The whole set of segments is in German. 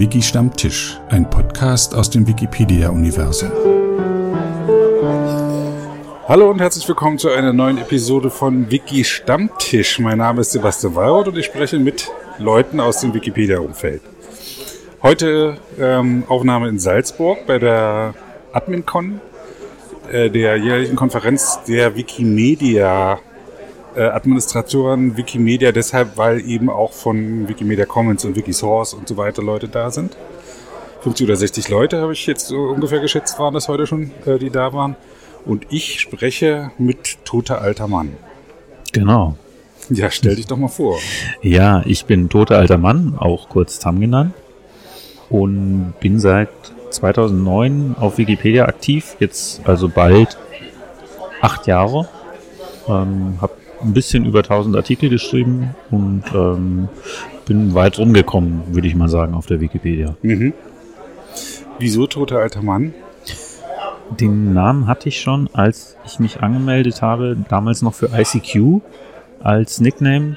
Wiki Stammtisch, ein Podcast aus dem Wikipedia-Universum. Hallo und herzlich willkommen zu einer neuen Episode von Wiki Stammtisch. Mein Name ist Sebastian Weyroth und ich spreche mit Leuten aus dem Wikipedia-Umfeld. Heute ähm, Aufnahme in Salzburg bei der AdminCon, äh, der jährlichen Konferenz der Wikimedia äh, Administratoren Wikimedia deshalb, weil eben auch von Wikimedia Commons und Wikisource und so weiter Leute da sind. 50 oder 60 Leute habe ich jetzt so ungefähr geschätzt, waren das heute schon, äh, die da waren. Und ich spreche mit toter alter Mann. Genau. Ja, stell dich doch mal vor. Ja, ich bin toter alter Mann, auch kurz Tam genannt. Und bin seit 2009 auf Wikipedia aktiv, jetzt also bald acht Jahre. Ähm, habe ein bisschen über 1000 Artikel geschrieben und ähm, bin weit rumgekommen, würde ich mal sagen, auf der Wikipedia. Mhm. Wieso toter alter Mann? Den Namen hatte ich schon, als ich mich angemeldet habe, damals noch für ICQ als Nickname.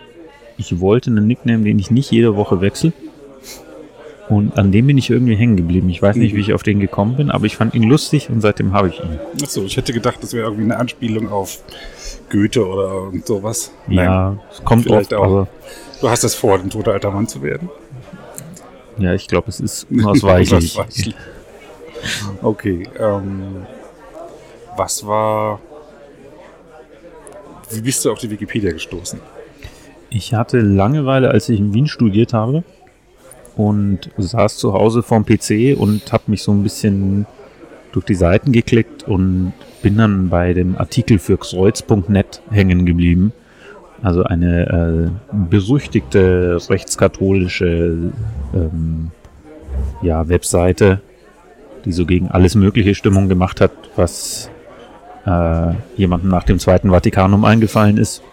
Ich wollte einen Nickname, den ich nicht jede Woche wechsle. Und an dem bin ich irgendwie hängen geblieben. Ich weiß nicht, wie ich auf den gekommen bin, aber ich fand ihn lustig und seitdem habe ich ihn. Achso, ich hätte gedacht, das wäre irgendwie eine Anspielung auf Goethe oder sowas. Ja, es kommt vielleicht oft, auch. Du hast es vor, ein toter alter Mann zu werden? ja, ich glaube, es ist unausweichlich. Unausweichlich. Okay, ähm, was war. Wie bist du auf die Wikipedia gestoßen? Ich hatte Langeweile, als ich in Wien studiert habe und saß zu Hause vorm PC und habe mich so ein bisschen durch die Seiten geklickt und bin dann bei dem Artikel für kreuz.net hängen geblieben. Also eine äh, berüchtigte rechtskatholische ähm, ja, Webseite, die so gegen alles mögliche Stimmung gemacht hat, was äh, jemandem nach dem Zweiten Vatikanum eingefallen ist.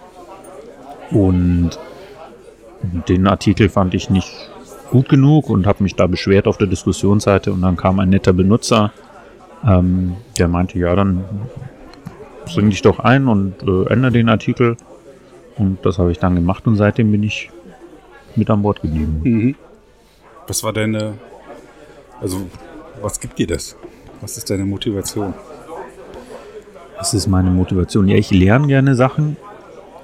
Und den Artikel fand ich nicht gut genug und habe mich da beschwert auf der Diskussionsseite und dann kam ein netter Benutzer, ähm, der meinte, ja, dann bring dich doch ein und äh, ändere den Artikel. Und das habe ich dann gemacht und seitdem bin ich mit an Bord geblieben. Mhm. Was war deine. Also, was gibt dir das? Was ist deine Motivation? Das ist meine Motivation. Ja, ich lerne gerne Sachen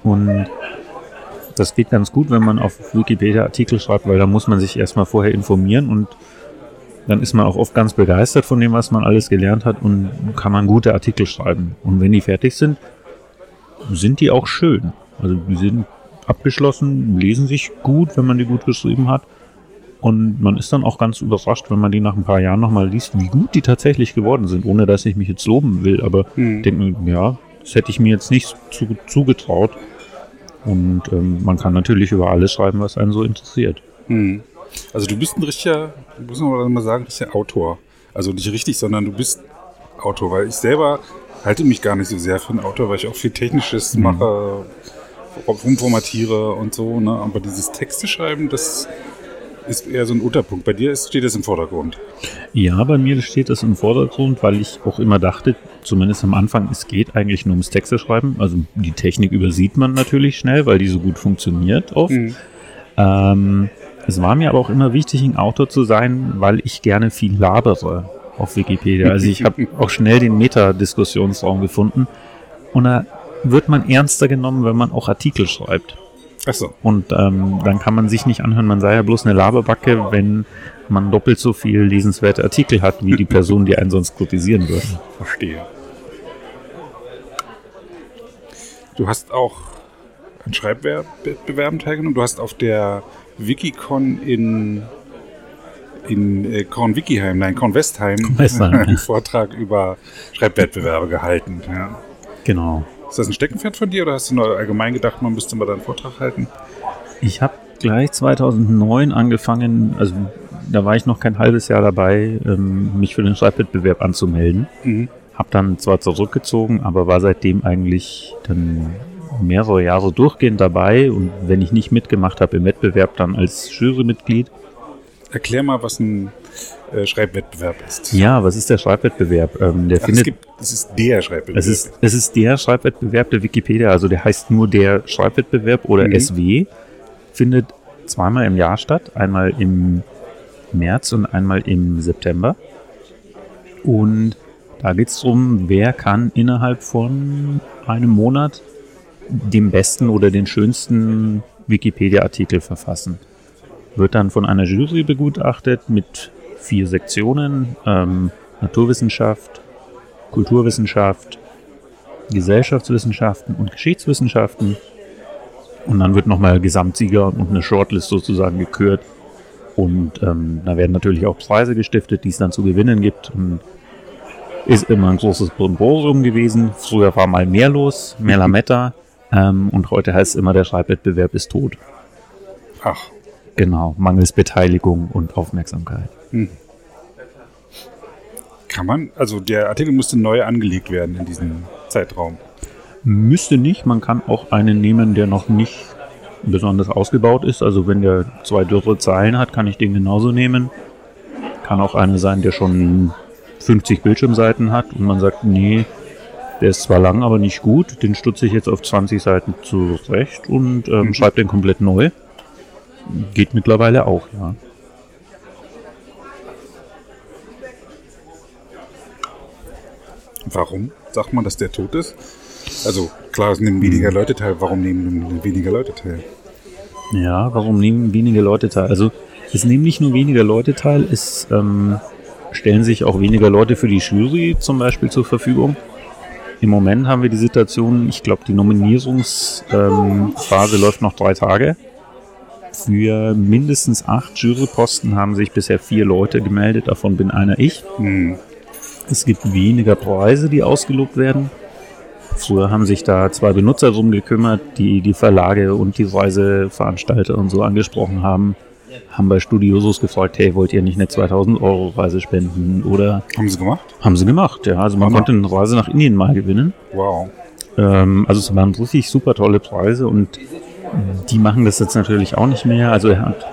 und das geht ganz gut, wenn man auf Wikipedia Artikel schreibt, weil da muss man sich erstmal vorher informieren und dann ist man auch oft ganz begeistert von dem, was man alles gelernt hat und kann man gute Artikel schreiben. Und wenn die fertig sind, sind die auch schön. Also die sind abgeschlossen, lesen sich gut, wenn man die gut geschrieben hat. Und man ist dann auch ganz überrascht, wenn man die nach ein paar Jahren nochmal liest, wie gut die tatsächlich geworden sind, ohne dass ich mich jetzt loben will. Aber Mhm. denke mir, ja, das hätte ich mir jetzt nicht zu, zugetraut. Und ähm, man kann natürlich über alles schreiben, was einen so interessiert. Mhm. Also, du bist ein richtiger, muss man mal sagen, richtiger Autor. Also nicht richtig, sondern du bist Autor, weil ich selber halte mich gar nicht so sehr für einen Autor, weil ich auch viel Technisches mache, rumformatiere und so. Ne? Aber dieses Texte schreiben, das ist eher so ein Unterpunkt. Bei dir ist, steht das im Vordergrund. Ja, bei mir steht das im Vordergrund, weil ich auch immer dachte, zumindest am Anfang, es geht eigentlich nur ums Texte schreiben. Also die Technik übersieht man natürlich schnell, weil die so gut funktioniert oft. Ähm, es war mir aber auch immer wichtig, ein Autor zu sein, weil ich gerne viel labere auf Wikipedia. Also ich habe auch schnell den Meta-Diskussionsraum gefunden. Und da wird man ernster genommen, wenn man auch Artikel schreibt. Achso. Und ähm, dann kann man sich nicht anhören, man sei ja bloß eine Laberbacke, wenn man doppelt so viel lesenswerte Artikel hat, wie die Person, die einen sonst kritisieren würde. Verstehe. Du hast auch an Schreibwettbewerben teilgenommen. Du hast auf der Wikicon in, in äh, Kornwikiheim, nein, Kornwestheim, Kornwestheim, ja. einen Vortrag über Schreibwettbewerbe gehalten. Ja. Genau. Ist das ein Steckenpferd von dir oder hast du nur allgemein gedacht, man müsste mal da einen Vortrag halten? Ich habe gleich 2009 angefangen, also da war ich noch kein halbes Jahr dabei, ähm, mich für den Schreibwettbewerb anzumelden. Mhm. Hab dann zwar zurückgezogen, aber war seitdem eigentlich dann mehrere Jahre durchgehend dabei und wenn ich nicht mitgemacht habe im Wettbewerb, dann als Jurymitglied. Erklär mal, was ein äh, Schreibwettbewerb ist. Ja, was ist der Schreibwettbewerb? Ähm, der Ach, es, findet gibt, es ist der Schreibwettbewerb. Es ist, es ist der Schreibwettbewerb der Wikipedia, also der heißt nur der Schreibwettbewerb oder Mhm. SW, findet zweimal im Jahr statt. Einmal im März und einmal im September. Und da geht es darum, wer kann innerhalb von einem Monat den besten oder den schönsten Wikipedia-Artikel verfassen. Wird dann von einer Jury begutachtet mit vier Sektionen, ähm, Naturwissenschaft, Kulturwissenschaft, Gesellschaftswissenschaften und Geschichtswissenschaften. Und dann wird nochmal Gesamtsieger und eine Shortlist sozusagen gekürt. Und ähm, da werden natürlich auch Preise gestiftet, die es dann zu gewinnen gibt. Und ist immer ein großes Brimborium gewesen. Früher war mal mehr los, mehr Lametta. Ähm, und heute heißt es immer, der Schreibwettbewerb ist tot. Ach, Genau, mangels Beteiligung und Aufmerksamkeit. kann man, also der Artikel musste neu angelegt werden in diesem Zeitraum. Müsste nicht, man kann auch einen nehmen, der noch nicht besonders ausgebaut ist. Also wenn der zwei dürre Zeilen hat, kann ich den genauso nehmen. Kann auch einer sein, der schon 50 Bildschirmseiten hat und man sagt, nee, der ist zwar lang, aber nicht gut, den stutze ich jetzt auf 20 Seiten zurecht und ähm, schreibe den komplett neu. Geht mittlerweile auch, ja. Warum sagt man, dass der tot ist? Also klar, es nehmen weniger Leute teil. Warum nehmen weniger Leute teil? Ja, warum nehmen weniger Leute teil? Also es nehmen nicht nur weniger Leute teil, es ähm, stellen sich auch weniger Leute für die Jury zum Beispiel zur Verfügung. Im Moment haben wir die Situation, ich glaube, die Nominierungsphase ähm, läuft noch drei Tage. Für mindestens acht Juryposten haben sich bisher vier Leute gemeldet, davon bin einer ich. Hm. Es gibt weniger Preise, die ausgelobt werden. Früher haben sich da zwei Benutzer drum gekümmert, die die Verlage und die Reiseveranstalter und so angesprochen haben. Haben bei Studiosos gefragt, hey, wollt ihr nicht eine 2000 Euro Reise spenden? Oder Haben sie gemacht? haben sie gemacht, ja. Also man Hammer. konnte eine Reise nach Indien mal gewinnen. Wow. Ähm, also es waren richtig super tolle Preise und die machen das jetzt natürlich auch nicht mehr. Also er hat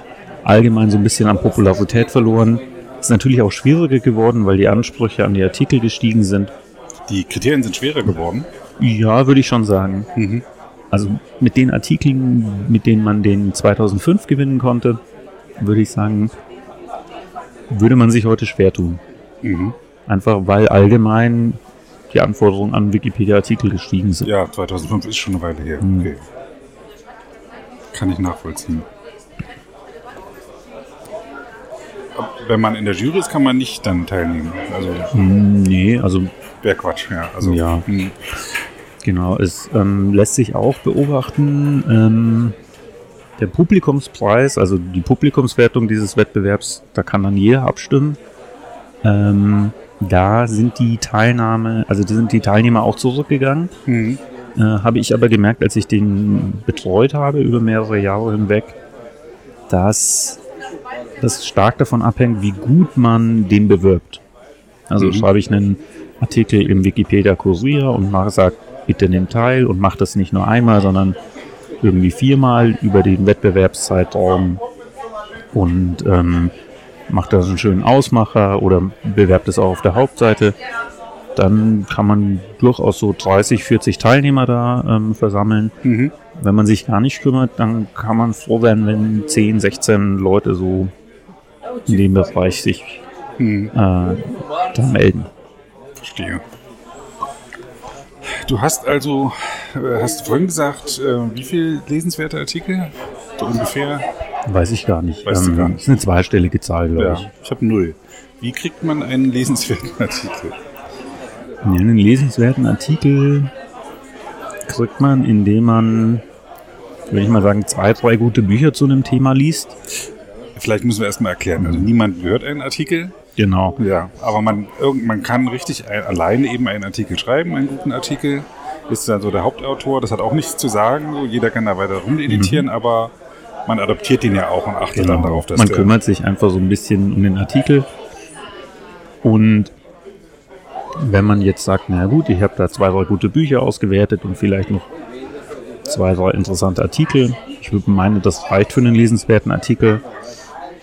allgemein so ein bisschen an Popularität verloren. Ist natürlich auch schwieriger geworden, weil die Ansprüche an die Artikel gestiegen sind. Die Kriterien sind schwerer geworden. Ja, würde ich schon sagen. Mhm. Also mit den Artikeln, mit denen man den 2005 gewinnen konnte, würde ich sagen, würde man sich heute schwer tun. Mhm. Einfach weil allgemein die Anforderungen an Wikipedia-Artikel gestiegen sind. Ja, 2005 ist schon eine Weile her. Hm. Okay. Kann ich nachvollziehen. Wenn man in der Jury ist, kann man nicht dann teilnehmen. Also Hm, Nee, also wäre Quatsch, ja. Also, Ja. hm. Genau, es ähm, lässt sich auch beobachten, ähm, der Publikumspreis, also die Publikumswertung dieses Wettbewerbs, da kann dann jeder abstimmen. Ähm, da sind die Teilnahme, also da sind die Teilnehmer auch zurückgegangen. Hm. Äh, habe ich aber gemerkt, als ich den betreut habe über mehrere Jahre hinweg, dass das stark davon abhängt, wie gut man den bewirbt. Also Mhm. schreibe ich einen Artikel im Wikipedia Kurier und mache, sag, bitte nimm teil und mache das nicht nur einmal, sondern irgendwie viermal über den Wettbewerbszeitraum und ähm, macht da so einen schönen Ausmacher oder bewerbt es auch auf der Hauptseite. Dann kann man durchaus so 30, 40 Teilnehmer da ähm, versammeln. Mhm. Wenn man sich gar nicht kümmert, dann kann man froh werden, wenn 10, 16 Leute so in dem Bereich sich Hm. äh, da melden. Verstehe. Du hast also, äh, hast du vorhin gesagt, äh, wie viel lesenswerte Artikel? So ungefähr? Weiß ich gar nicht. Weißt du gar nicht. ist eine zweistellige Zahl, glaube Ja, ich. ich habe null. Wie kriegt man einen lesenswerten Artikel? Ja, einen lesenswerten Artikel kriegt man, indem man, würde ich mal sagen, zwei, drei gute Bücher zu einem Thema liest. Vielleicht müssen wir erstmal erklären. Also niemand hört einen Artikel. Genau. Ja, aber man, man kann richtig ein, alleine eben einen Artikel schreiben, einen guten Artikel. Ist dann so der Hauptautor, das hat auch nichts zu sagen. So, jeder kann da weiter rumeditieren, aber man adaptiert den ja auch und achtet dann darauf, dass Mhm. man kümmert sich einfach so ein bisschen um den Artikel. Und wenn man jetzt sagt, na gut, ich habe da zwei, drei gute Bücher ausgewertet und vielleicht noch zwei, drei interessante Artikel. Ich würde meinen, das reicht für einen lesenswerten Artikel.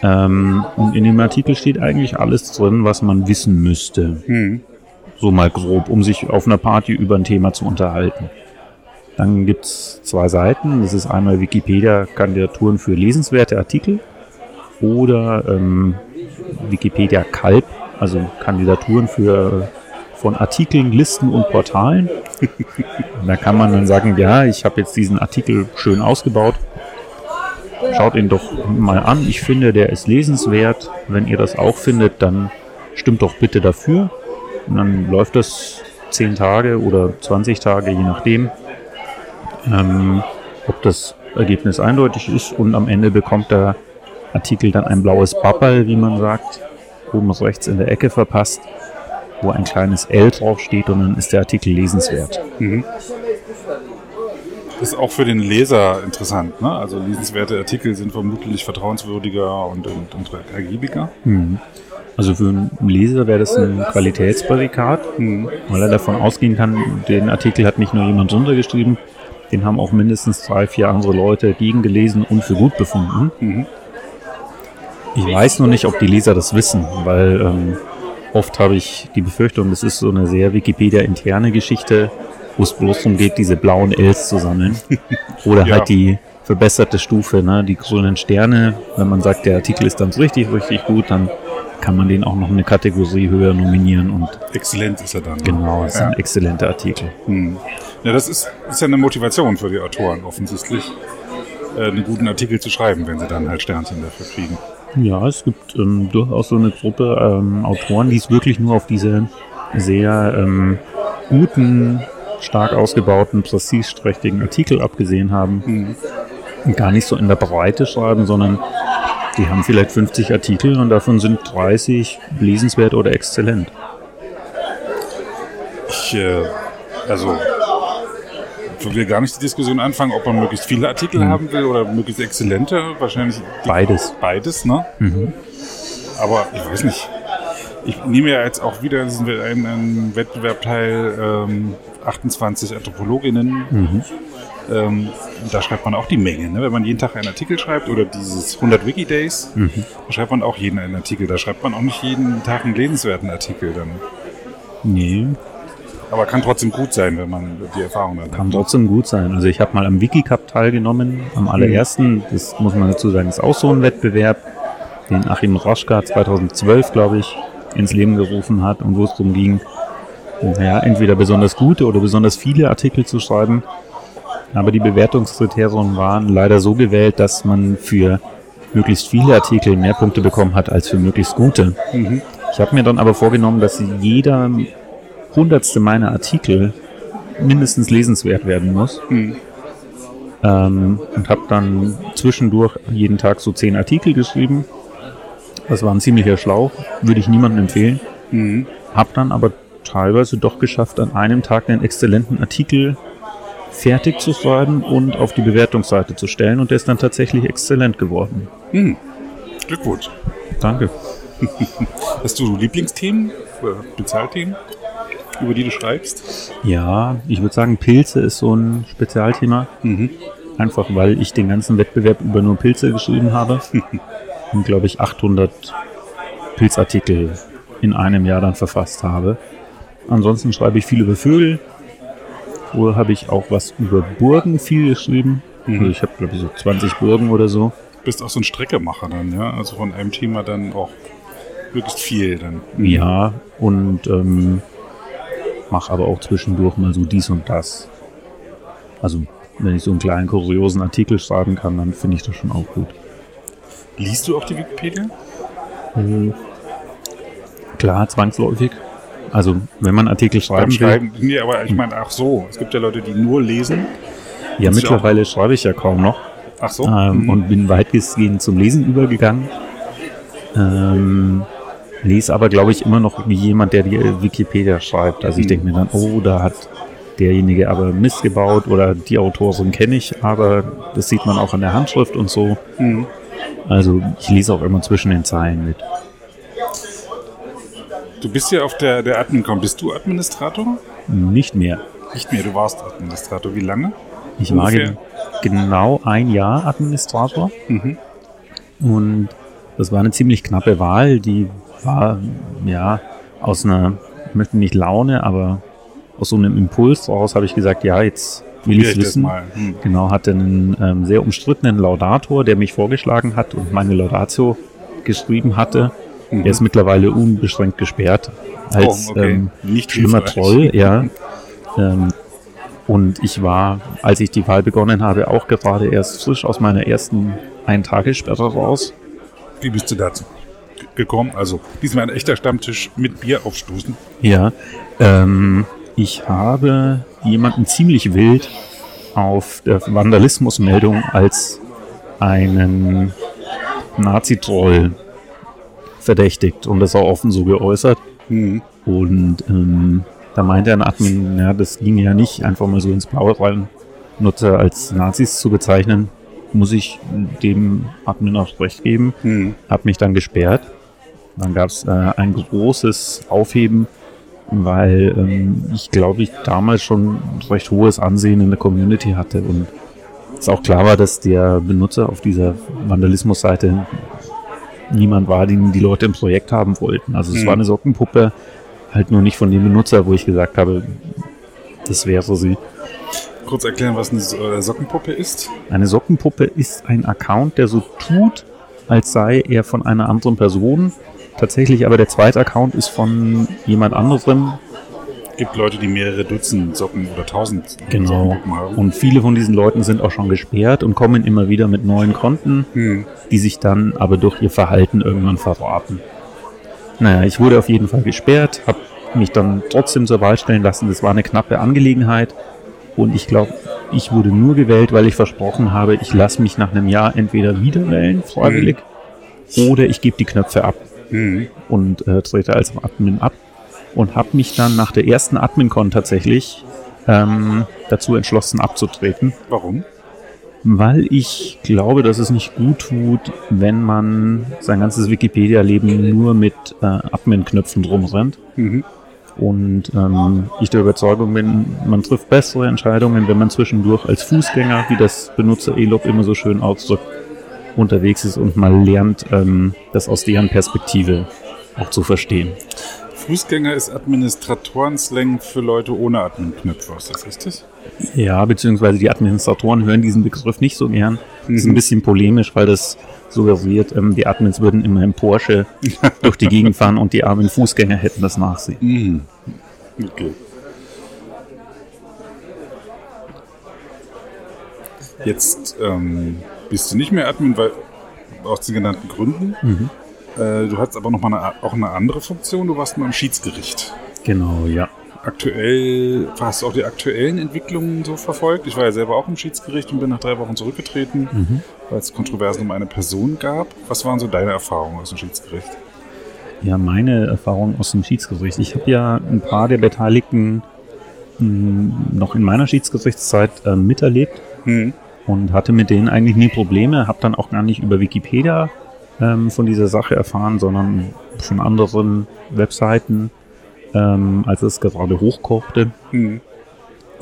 Ähm, und in dem Artikel steht eigentlich alles drin, was man wissen müsste. Hm. So mal grob, um sich auf einer Party über ein Thema zu unterhalten. Dann gibt's zwei Seiten. Das ist einmal Wikipedia-Kandidaturen für lesenswerte Artikel oder ähm, Wikipedia Kalb, also Kandidaturen für von Artikeln, Listen und Portalen. da kann man dann sagen, ja, ich habe jetzt diesen Artikel schön ausgebaut. Schaut ihn doch mal an. Ich finde, der ist lesenswert. Wenn ihr das auch findet, dann stimmt doch bitte dafür. Und dann läuft das 10 Tage oder 20 Tage, je nachdem, ähm, ob das Ergebnis eindeutig ist. Und am Ende bekommt der Artikel dann ein blaues Babbel, wie man sagt, oben rechts in der Ecke verpasst wo ein kleines L draufsteht und dann ist der Artikel lesenswert. Mhm. Das ist auch für den Leser interessant. Ne? Also lesenswerte Artikel sind vermutlich vertrauenswürdiger und, und, und ergiebiger. Mhm. Also für einen Leser wäre das ein Qualitätsprädikat, mhm. weil er davon ausgehen kann, den Artikel hat nicht nur jemand runtergeschrieben, den haben auch mindestens drei, vier andere Leute gegengelesen und für gut befunden. Mhm. Ich weiß nur nicht, ob die Leser das wissen, weil ähm, Oft habe ich die Befürchtung, das ist so eine sehr Wikipedia-interne Geschichte, wo es bloß darum geht, diese blauen Ls zu sammeln. Oder ja. halt die verbesserte Stufe, ne? die grünen Sterne. Wenn man sagt, der Artikel ist dann richtig, richtig gut, dann kann man den auch noch eine Kategorie höher nominieren. und Exzellent ist er dann. Ne? Genau, das ja. ist ein exzellenter Artikel. Hm. Ja, das ist, ist ja eine Motivation für die Autoren offensichtlich, äh, einen guten Artikel zu schreiben, wenn sie dann halt Sternchen dafür kriegen. Ja, es gibt ähm, durchaus so eine Gruppe ähm, Autoren, die es wirklich nur auf diese sehr ähm, guten, stark ausgebauten, prestigeträchtigen Artikel abgesehen haben. Mhm. Und gar nicht so in der Breite schreiben, sondern die haben vielleicht 50 Artikel und davon sind 30 lesenswert oder exzellent. Ich, äh, also ich will gar nicht die Diskussion anfangen, ob man möglichst viele Artikel mhm. haben will oder möglichst exzellente. Wahrscheinlich beides. Beides, ne? Mhm. Aber ich weiß nicht. Ich nehme ja jetzt auch wieder einen, einen Wettbewerb teil, ähm, 28 Anthropologinnen. Mhm. Ähm, da schreibt man auch die Menge. Ne? Wenn man jeden Tag einen Artikel schreibt oder dieses 100 Wikidays, mhm. da schreibt man auch jeden einen Artikel. Da schreibt man auch nicht jeden Tag einen lesenswerten Artikel dann. Nee, aber kann trotzdem gut sein, wenn man die Erfahrung hat. Kann trotzdem gut sein. Also ich habe mal am Wikicup teilgenommen, am allerersten. Das muss man dazu sagen, ist auch so ein Wettbewerb, den Achim Roschka 2012, glaube ich, ins Leben gerufen hat und wo es darum ging, ja, entweder besonders gute oder besonders viele Artikel zu schreiben. Aber die Bewertungskriterien waren leider so gewählt, dass man für möglichst viele Artikel mehr Punkte bekommen hat als für möglichst gute. Mhm. Ich habe mir dann aber vorgenommen, dass jeder hundertste meiner Artikel mindestens lesenswert werden muss. Mhm. Ähm, und habe dann zwischendurch jeden Tag so zehn Artikel geschrieben. Das war ein ziemlicher Schlauch, würde ich niemandem empfehlen. Mhm. Hab dann aber teilweise doch geschafft, an einem Tag einen exzellenten Artikel fertig zu schreiben und auf die Bewertungsseite zu stellen und der ist dann tatsächlich exzellent geworden. Mhm. Glückwunsch. Danke. Hast du Lieblingsthemen, Spezialthemen? Über die du schreibst? Ja, ich würde sagen, Pilze ist so ein Spezialthema. Mhm. Einfach weil ich den ganzen Wettbewerb über nur Pilze geschrieben habe. und glaube ich 800 Pilzartikel in einem Jahr dann verfasst habe. Ansonsten schreibe ich viel über Vögel. Vorher habe ich auch was über Burgen viel geschrieben. Mhm. Also ich habe glaube ich so 20 Burgen oder so. Du bist auch so ein Streckemacher dann, ja? Also von einem Thema dann auch möglichst viel dann. Ja, und ähm, mache aber auch zwischendurch mal so dies und das. Also, wenn ich so einen kleinen kuriosen Artikel schreiben kann, dann finde ich das schon auch gut. Liest du auch die Wikipedia? Mhm. Klar, zwangsläufig. Also, wenn man Artikel schreiben, schreiben will. Nee, aber ich meine, ach so, es gibt ja Leute, die nur lesen. Ja, mittlerweile schreibe ich ja kaum noch. Ach so. Ähm, mhm. Und bin weitgehend zum Lesen übergegangen. Ähm, lese aber, glaube ich, immer noch wie jemand, der die Wikipedia schreibt. Also ich denke mir dann, oh, da hat derjenige aber Mist gebaut oder die Autorin kenne ich, aber das sieht man auch an der Handschrift und so. Mhm. Also ich lese auch immer zwischen den Zeilen mit. Du bist ja auf der, der Admin-Com. Bist du Administrator? Nicht mehr. Nicht mehr, du warst Administrator. Wie lange? Ich war ge genau ein Jahr Administrator. Mhm. Und das war eine ziemlich knappe Wahl. Die war ja aus einer, ich möchte nicht Laune, aber aus so einem Impuls raus habe ich gesagt, ja, jetzt will ich es wissen. Hm. Genau, hatte einen ähm, sehr umstrittenen Laudator, der mich vorgeschlagen hat und meine Laudatio geschrieben hatte. Mhm. Er ist mittlerweile unbeschränkt gesperrt als Oh, okay. ähm, Nicht schlimmer. Troll, ja. Ähm, und ich war, als ich die Wahl begonnen habe, auch gerade erst frisch aus meiner ersten Ein-Tage-Sperre raus. Wie bist du dazu gekommen? Also, diesmal ein echter Stammtisch mit Bier aufstoßen. Ja, ähm, ich habe jemanden ziemlich wild auf der Vandalismusmeldung als einen Nazi-Troll verdächtigt und das auch offen so geäußert. Mhm. Und ähm, da meinte ein Admin, ja, das ging ja nicht, einfach mal so ins Blaue rein, Nutzer als Nazis zu bezeichnen, muss ich dem Admin auch recht geben. Mhm. Hab mich dann gesperrt. Dann gab es äh, ein großes Aufheben, weil ähm, ich glaube ich damals schon recht hohes Ansehen in der Community hatte und es auch klar war, dass der Benutzer auf dieser Vandalismus-Seite niemand war, den die Leute im Projekt haben wollten. Also es Mhm. war eine Sockenpuppe, halt nur nicht von dem Benutzer, wo ich gesagt habe, das wäre sie. Kurz erklären, was eine äh, Sockenpuppe ist. Eine Sockenpuppe ist ein Account, der so tut, als sei er von einer anderen Person. Tatsächlich aber der zweite Account ist von jemand anderem. gibt Leute, die mehrere Dutzend Socken oder tausend Genau. Sockenpuppen haben. Und viele von diesen Leuten sind auch schon gesperrt und kommen immer wieder mit neuen Konten, Mhm. die sich dann aber durch ihr Verhalten irgendwann verraten. Naja, ich wurde auf jeden Fall gesperrt, habe mich dann trotzdem zur Wahl stellen lassen. Das war eine knappe Angelegenheit. Und ich glaube, ich wurde nur gewählt, weil ich versprochen habe, ich lasse mich nach einem Jahr entweder wieder wählen, freiwillig, oder ich gebe die Knöpfe ab Mhm. und äh, trete als Admin ab. Und habe mich dann nach der ersten Admin-Con tatsächlich ähm, dazu entschlossen abzutreten, Warum? weil ich glaube, dass es nicht gut tut, wenn man sein ganzes Wikipedia-Leben nur mit äh, Admin-Knöpfen drumrennt. Mhm. Und ähm, ich der Überzeugung bin, man trifft bessere Entscheidungen, wenn man zwischendurch als Fußgänger, wie das Benutzer Elop immer so schön ausdrückt, unterwegs ist und mal lernt, ähm, das aus deren Perspektive auch zu verstehen. Fußgänger ist Administratoren-Slang für Leute ohne Admin-Knöpfe. Ist das richtig? Ja, beziehungsweise die Administratoren hören diesen Begriff nicht so gern. Das ist ein Mhm. bisschen polemisch, weil das suggeriert, ähm, die Admins würden immer im Porsche durch die Gegend fahren und die armen Fußgänger hätten das Nachsehen. Mhm. Okay. Jetzt ähm, bist du nicht mehr Admin, weil aus den genannten Gründen. Mhm. Äh, du hattest aber noch mal eine, auch eine andere Funktion. Du warst mal im Schiedsgericht. Genau, ja. Aktuell, hast du auch die aktuellen Entwicklungen so verfolgt? Ich war ja selber auch im Schiedsgericht und bin nach drei Wochen zurückgetreten, Mhm. weil es Kontroversen um eine Person gab. Was waren so deine Erfahrungen aus dem Schiedsgericht? Ja, meine Erfahrung aus dem Schiedsgericht. Ich habe ja ein paar der Beteiligten mh, noch in meiner Schiedsgerichtszeit äh, miterlebt Hm. Und hatte mit denen eigentlich nie Probleme. Habe dann auch gar nicht über Wikipedia ähm, von dieser Sache erfahren, sondern von anderen Webseiten, ähm, als es gerade hochkochte. Hm.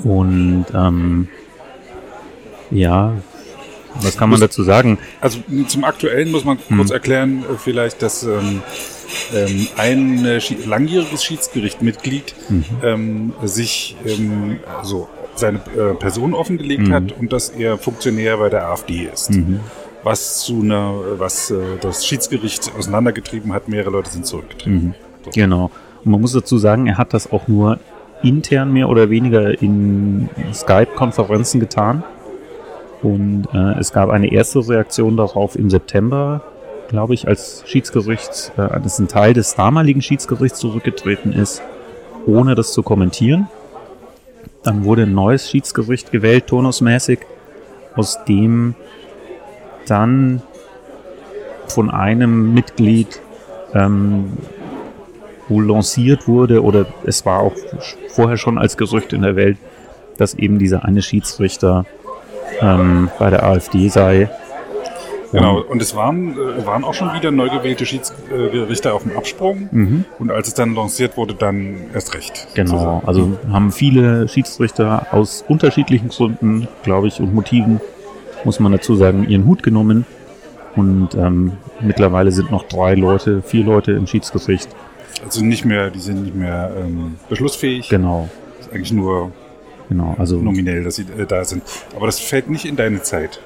Und ähm, ja, was kann man dazu sagen? Also zum Aktuellen muss man kurz erklären, äh, vielleicht, dass ähm, ähm, ein äh, langjähriges Schiedsgerichtmitglied Mhm. ähm, sich ähm, also seine äh, Person offengelegt Mhm. hat und dass er Funktionär bei der AfD ist. Mhm. Was zu einer, was äh, das Schiedsgericht auseinandergetrieben hat, mehrere Leute sind zurückgetreten. Mhm. Genau. Und man muss dazu sagen, er hat das auch nur intern mehr oder weniger in Skype-Konferenzen getan. Und äh, es gab eine erste Reaktion darauf im September, glaube ich, als Schiedsgericht, äh, als ein Teil des damaligen Schiedsgerichts zurückgetreten ist, ohne das zu kommentieren. Dann wurde ein neues Schiedsgericht gewählt, turnusmäßig, aus dem dann von einem Mitglied ähm, wohl lanciert wurde oder es war auch vorher schon als Gerücht in der Welt, dass eben dieser eine Schiedsrichter ähm, bei der AfD sei. Genau, und es waren, äh, waren auch schon wieder neu gewählte Schiedsrichter auf dem Absprung. Mhm. Und als es dann lanciert wurde, dann erst recht. Genau, also haben viele Schiedsrichter aus unterschiedlichen Gründen, glaube ich, und Motiven, muss man dazu sagen, ihren Hut genommen. Und ähm, mittlerweile sind noch drei Leute, vier Leute im Schiedsgericht. Also nicht mehr, die sind nicht mehr ähm, beschlussfähig. Genau, Das ist eigentlich nur genau. Also nominell, dass sie äh, da sind. Aber das fällt nicht in deine Zeit.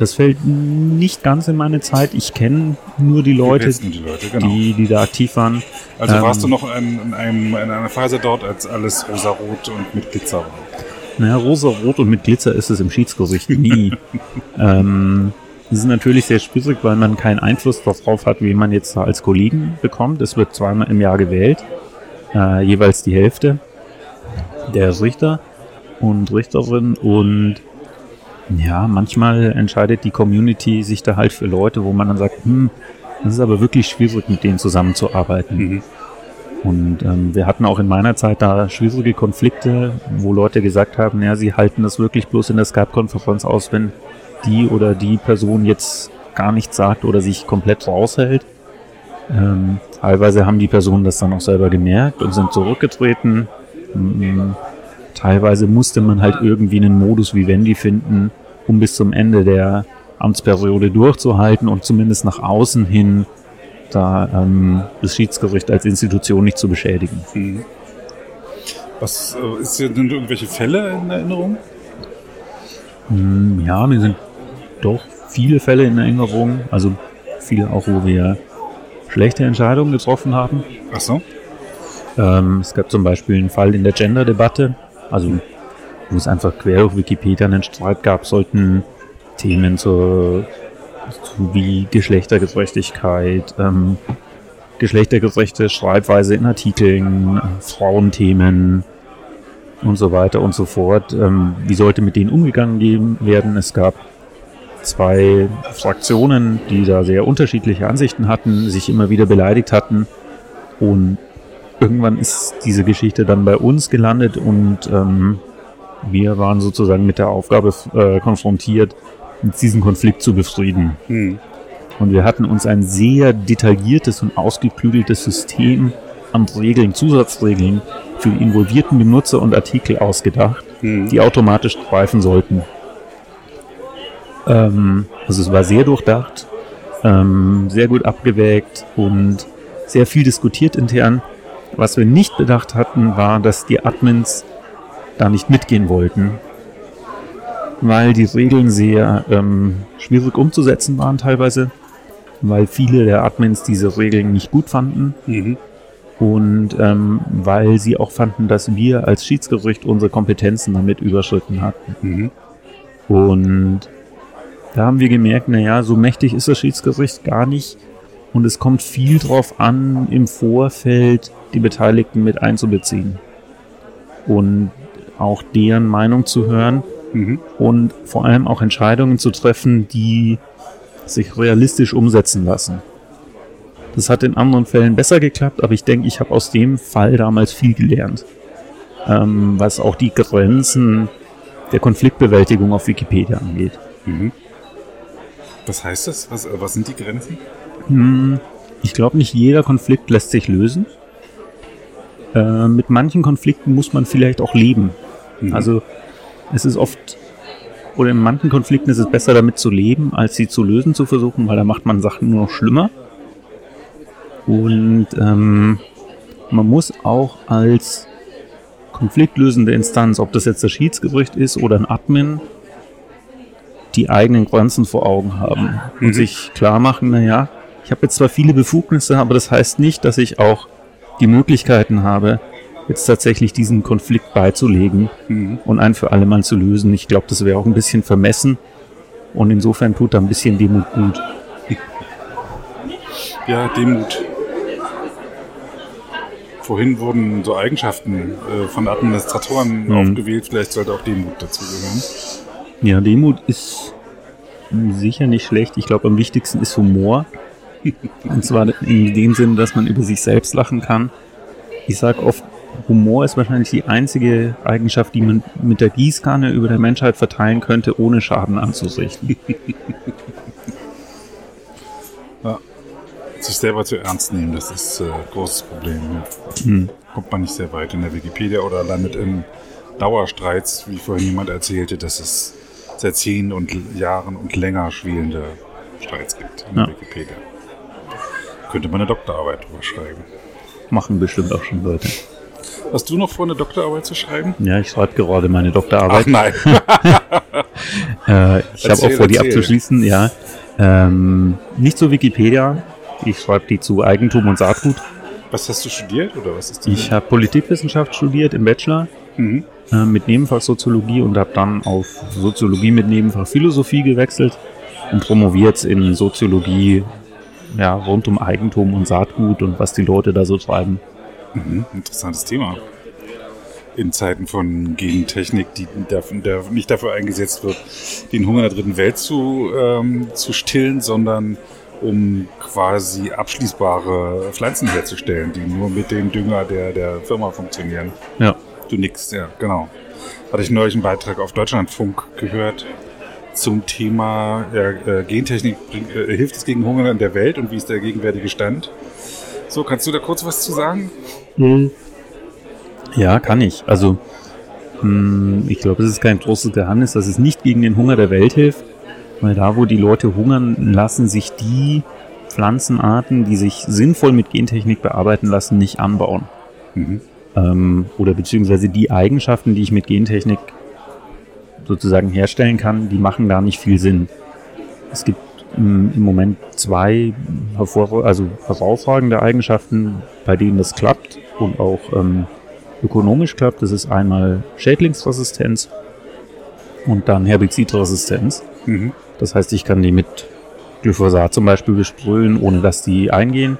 Das fällt nicht ganz in meine Zeit. Ich kenne nur die Leute, die Leute, genau. die, die da aktiv waren. Also Ähm, warst du noch in, in, einem, in einer Phase dort, als alles rosarot und mit Glitzer war? Naja, rosa-rot und mit Glitzer ist es im Schiedsgericht nie. ähm, das ist natürlich sehr schwierig, weil man keinen Einfluss darauf hat, wie man jetzt als Kollegen bekommt. Es wird zweimal im Jahr gewählt, äh, jeweils die Hälfte der Richter und Richterin und ja, manchmal entscheidet die Community sich da halt für Leute, wo man dann sagt, hm, das ist aber wirklich schwierig, mit denen zusammenzuarbeiten. Mhm. Und ähm, wir hatten auch in meiner Zeit da schwierige Konflikte, wo Leute gesagt haben, ja, sie halten das wirklich bloß in der Skype-Konferenz aus, wenn die oder die Person jetzt gar nichts sagt oder sich komplett raushält. Ähm, teilweise haben die Personen das dann auch selber gemerkt und sind zurückgetreten. Mm, Teilweise musste man halt irgendwie einen Modus wie Wendy finden, um bis zum Ende der Amtsperiode durchzuhalten und zumindest nach außen hin da ähm, das Schiedsgericht als Institution nicht zu beschädigen. Was äh, ist sind irgendwelche Fälle in Erinnerung? Mm, Ja, mir sind doch viele Fälle in Erinnerung, also viele auch, wo wir schlechte Entscheidungen getroffen haben. Ach so. Ähm, es gab zum Beispiel einen Fall in der Gender-Debatte, also wo es einfach quer auf Wikipedia einen Streit gab, sollten Themen zur, zu wie Geschlechtergerechtigkeit, ähm, geschlechtergerechte Schreibweise in Artikeln, äh, Frauenthemen und so weiter und so fort. Ähm, wie sollte mit denen umgegangen werden? Es gab zwei Fraktionen, die da sehr unterschiedliche Ansichten hatten, sich immer wieder beleidigt hatten und irgendwann ist diese Geschichte dann bei uns gelandet und ähm, wir waren sozusagen mit der Aufgabe äh, konfrontiert, diesen Konflikt zu befrieden. Hm. Und wir hatten uns ein sehr detailliertes und ausgeklügeltes System an Regeln, Zusatzregeln für die involvierten Benutzer und Artikel ausgedacht, Hm. die automatisch greifen sollten. Ähm, also es war sehr durchdacht, ähm, sehr gut abgewägt und sehr viel diskutiert intern. Was wir nicht bedacht hatten, war, dass die Admins da nicht mitgehen wollten, weil die Regeln sehr ähm, schwierig umzusetzen waren teilweise, weil viele der Admins diese Regeln nicht gut fanden Mhm. und ähm, weil sie auch fanden, dass wir als Schiedsgericht unsere Kompetenzen damit überschritten hatten. Mhm. Und da haben wir gemerkt, naja, so mächtig ist das Schiedsgericht gar nicht. Und es kommt viel drauf an, im Vorfeld die Beteiligten mit einzubeziehen. Und auch deren Meinung zu hören Mhm. und vor allem auch Entscheidungen zu treffen, die sich realistisch umsetzen lassen. Das hat in anderen Fällen besser geklappt, aber ich denke, ich habe aus dem Fall damals viel gelernt. Ähm, was auch die Grenzen der Konfliktbewältigung auf Wikipedia angeht. Mhm. Was heißt das? Was, äh, was sind die Grenzen? Hm, Ich glaube, nicht jeder Konflikt lässt sich lösen. Äh, mit manchen Konflikten muss man vielleicht auch leben. Mhm. Also es ist oft, oder in manchen Konflikten ist es besser damit zu leben, als sie zu lösen zu versuchen, weil da macht man Sachen nur noch schlimmer. Und ähm, man muss auch als konfliktlösende Instanz, ob das jetzt das Schiedsgericht ist oder ein Admin, die eigenen Grenzen vor Augen haben und Mhm. sich klar machen, naja, ich habe jetzt zwar viele Befugnisse, aber das heißt nicht, dass ich auch die Möglichkeiten habe, jetzt tatsächlich diesen Konflikt beizulegen Mhm. und ein für alle Mal zu lösen. Ich glaube, das wäre auch ein bisschen vermessen und insofern tut da ein bisschen Demut gut. Ja, Demut. Vorhin wurden so Eigenschaften äh, von Administratoren Mhm. aufgewählt. Vielleicht sollte auch Demut dazu gehören. Ja, Demut ist sicher nicht schlecht. Ich glaube, am wichtigsten ist Humor. Und zwar in dem Sinne, dass man über sich selbst lachen kann. Ich sage oft, Humor ist wahrscheinlich die einzige Eigenschaft, die man mit der Gießkanne über der Menschheit verteilen könnte, ohne Schaden anzurichten. Sich selber zu ernst nehmen, das ist äh, ein großes Problem. Ja. Hm. Kommt man nicht sehr weit in der Wikipedia oder landet in Dauerstreits, wie vorhin jemand erzählte, dass es seit zehn und Jahren und länger schwelende Streits gibt in der Ja. Wikipedia. Könnte man eine Doktorarbeit drüber schreiben. Machen bestimmt auch schon Leute. Hast du noch vor, eine Doktorarbeit zu schreiben? Ja, ich schreibe gerade meine Ach Doktorarbeit. nein. Äh, ich habe auch vor, die erzähl. abzuschließen, ja. Ähm, nicht zu Wikipedia. Ich schreibe die zu Eigentum und Saatgut. Was hast du studiert oder was ist das? Ich habe Politikwissenschaft studiert im Bachelor Mhm. äh, mit Nebenfach Soziologie und habe dann auf Soziologie mit Nebenfach Philosophie gewechselt und promoviert in Soziologie ja, rund um Eigentum und Saatgut und was die Leute da so treiben. Mhm. Interessantes Thema. In Zeiten von Gentechnik, die dafür, nicht dafür eingesetzt wird, den Hunger der dritten Welt zu, ähm, zu stillen, sondern um quasi abschließbare Pflanzen herzustellen, die nur mit dem Dünger der, der Firma funktionieren. Ja. Du nix, ja, genau. Hatte ich neulich einen Beitrag auf Deutschlandfunk gehört zum Thema ja, äh, Gentechnik bringt, äh, hilft es gegen Hunger in der Welt und wie ist der gegenwärtige Stand? So, kannst du da kurz was zu sagen? Ja, kann ich. Also, mh, ich glaube, es ist kein großes Geheimnis, dass es nicht gegen den Hunger der Welt hilft, weil da, wo die Leute hungern, lassen sich die Pflanzenarten, die sich sinnvoll mit Gentechnik bearbeiten lassen, nicht anbauen. Mhm. Ähm, oder beziehungsweise die Eigenschaften, die ich mit Gentechnik sozusagen herstellen kann, die machen da nicht viel Sinn. Es gibt im Moment zwei hervor also herausragende Eigenschaften, bei denen das klappt und auch ähm, ökonomisch klappt. Das ist einmal Schädlingsresistenz und dann Herbizidresistenz. Mhm. Das heißt, ich kann die mit Glyphosat zum Beispiel besprühen, ohne dass die eingehen.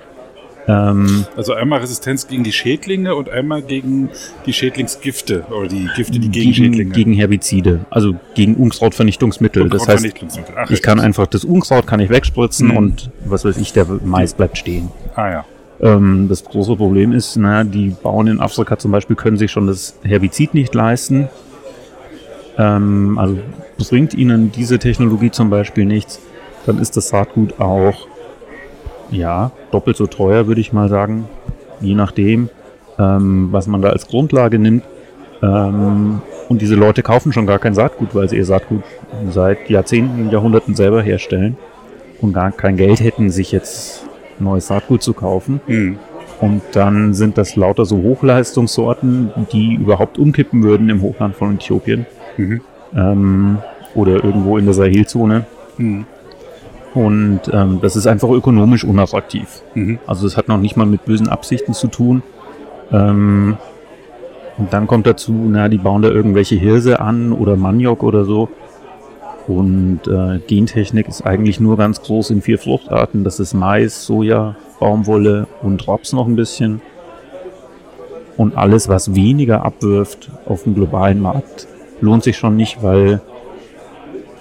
Ähm, Also einmal Resistenz gegen die Schädlinge und einmal gegen die Schädlingsgifte oder die Gifte, die gegen, gegen, Schädlinge. gegen Herbizide, also gegen Unkrautvernichtungsmittel. Das heißt. Ach, ich kann einfach das Unkraut kann ich wegspritzen Mhm. und was weiß ich, der Mais bleibt stehen. Ah ja. Ähm, das große Problem ist, na, die Bauern in Afrika zum Beispiel können sich schon das Herbizid nicht leisten. Ähm, also bringt ihnen diese Technologie zum Beispiel nichts, dann ist das Saatgut auch ja doppelt so teuer, würde ich mal sagen, je nachdem, ähm, was man da als Grundlage nimmt. Ähm, und diese Leute kaufen schon gar kein Saatgut, weil sie ihr Saatgut seit Jahrzehnten, Jahrhunderten selber herstellen und gar kein Geld hätten, sich jetzt neues Saatgut zu kaufen. Mhm. Und dann sind das lauter so Hochleistungssorten, die überhaupt umkippen würden im Hochland von Äthiopien Mhm. ähm, oder irgendwo in der Sahelzone. Mhm. Und ähm, das ist einfach ökonomisch unattraktiv. Mhm. Also das hat noch nicht mal mit bösen Absichten zu tun. Ähm, und dann kommt dazu, na, die bauen da irgendwelche Hirse an oder Maniok oder so. Und äh, Gentechnik ist eigentlich nur ganz groß in vier Fruchtarten. Das ist Mais, Soja, Baumwolle und Raps noch ein bisschen. Und alles, was weniger abwirft auf dem globalen Markt, lohnt sich schon nicht, weil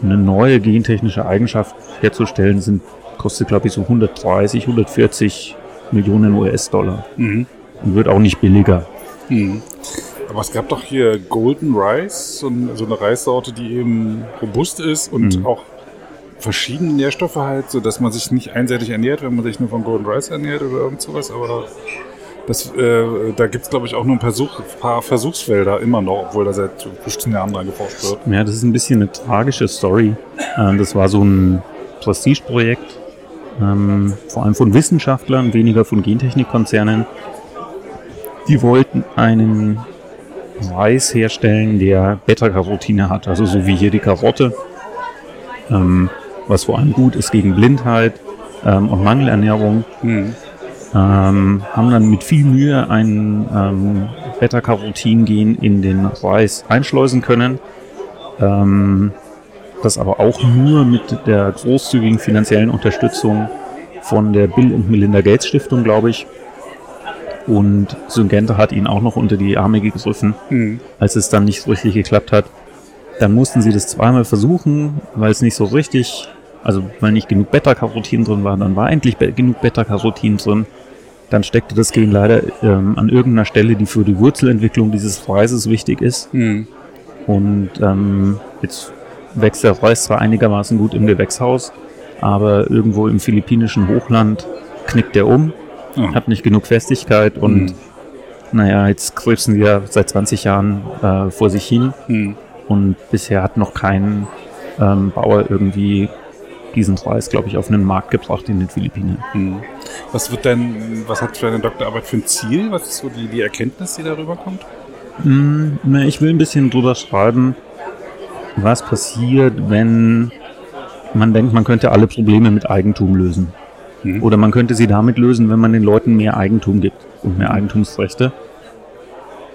eine neue gentechnische Eigenschaft herzustellen sind, kostet glaube ich so 130, 140 Millionen US-Dollar Mhm. und wird auch nicht billiger. Mhm. Aber es gab doch hier Golden Rice, so, ein, so eine Reissorte, die eben robust ist und Mhm. auch verschiedene Nährstoffe halt, so dass man sich nicht einseitig ernährt, wenn man sich nur von Golden Rice ernährt oder irgend sowas. Aber das, äh, da gibt es, glaube ich, auch nur ein Versuch, paar Versuchsfelder immer noch, obwohl da seit 15 Jahren dran geforscht wird. Ja, das ist ein bisschen eine tragische Story. Ähm, Das war so ein Prestigeprojekt, ähm, vor allem von Wissenschaftlern, weniger von Gentechnikkonzernen. Die wollten einen Reis herstellen, der Beta-Carotine hat, also so wie hier die Karotte, ähm, was vor allem gut ist gegen Blindheit ähm, und Mangelernährung. Mhm. Ähm, haben dann mit viel Mühe ein ähm, Beta-Carotin-Gen in den Reis einschleusen können. Ähm, das aber auch nur mit der großzügigen finanziellen Unterstützung von der Bill und Melinda Gates Stiftung, glaube ich. Und Syngenta hat ihn auch noch unter die Arme gegriffen, Mhm. als es dann nicht so richtig geklappt hat. Dann mussten sie das zweimal versuchen, weil es nicht so richtig, also weil nicht genug Beta-Carotin drin war. Dann war endlich be genug Beta-Carotin drin. Dann steckte das Gen leider ähm, an irgendeiner Stelle, die für die Wurzelentwicklung dieses Reises wichtig ist. Mhm. Und ähm, jetzt wächst der Reis zwar einigermaßen gut im Gewächshaus, aber irgendwo im philippinischen Hochland knickt der um, Ja. hat nicht genug Festigkeit und Mhm. naja, jetzt krebsen die ja seit 20 Jahren äh, vor sich hin Mhm. und bisher hat noch kein ähm, Bauer irgendwie diesen Reis, glaube ich, auf einen Markt gebracht in den Philippinen. Mhm. Was wird denn, was hat für deine Doktorarbeit für ein Ziel? Was ist so die, die Erkenntnis, die darüber kommt? Mm, na, ich will ein bisschen drüber schreiben, was passiert, wenn man denkt, man könnte alle Probleme mit Eigentum lösen. Mhm. Oder man könnte sie damit lösen, wenn man den Leuten mehr Eigentum gibt und mehr Eigentumsrechte.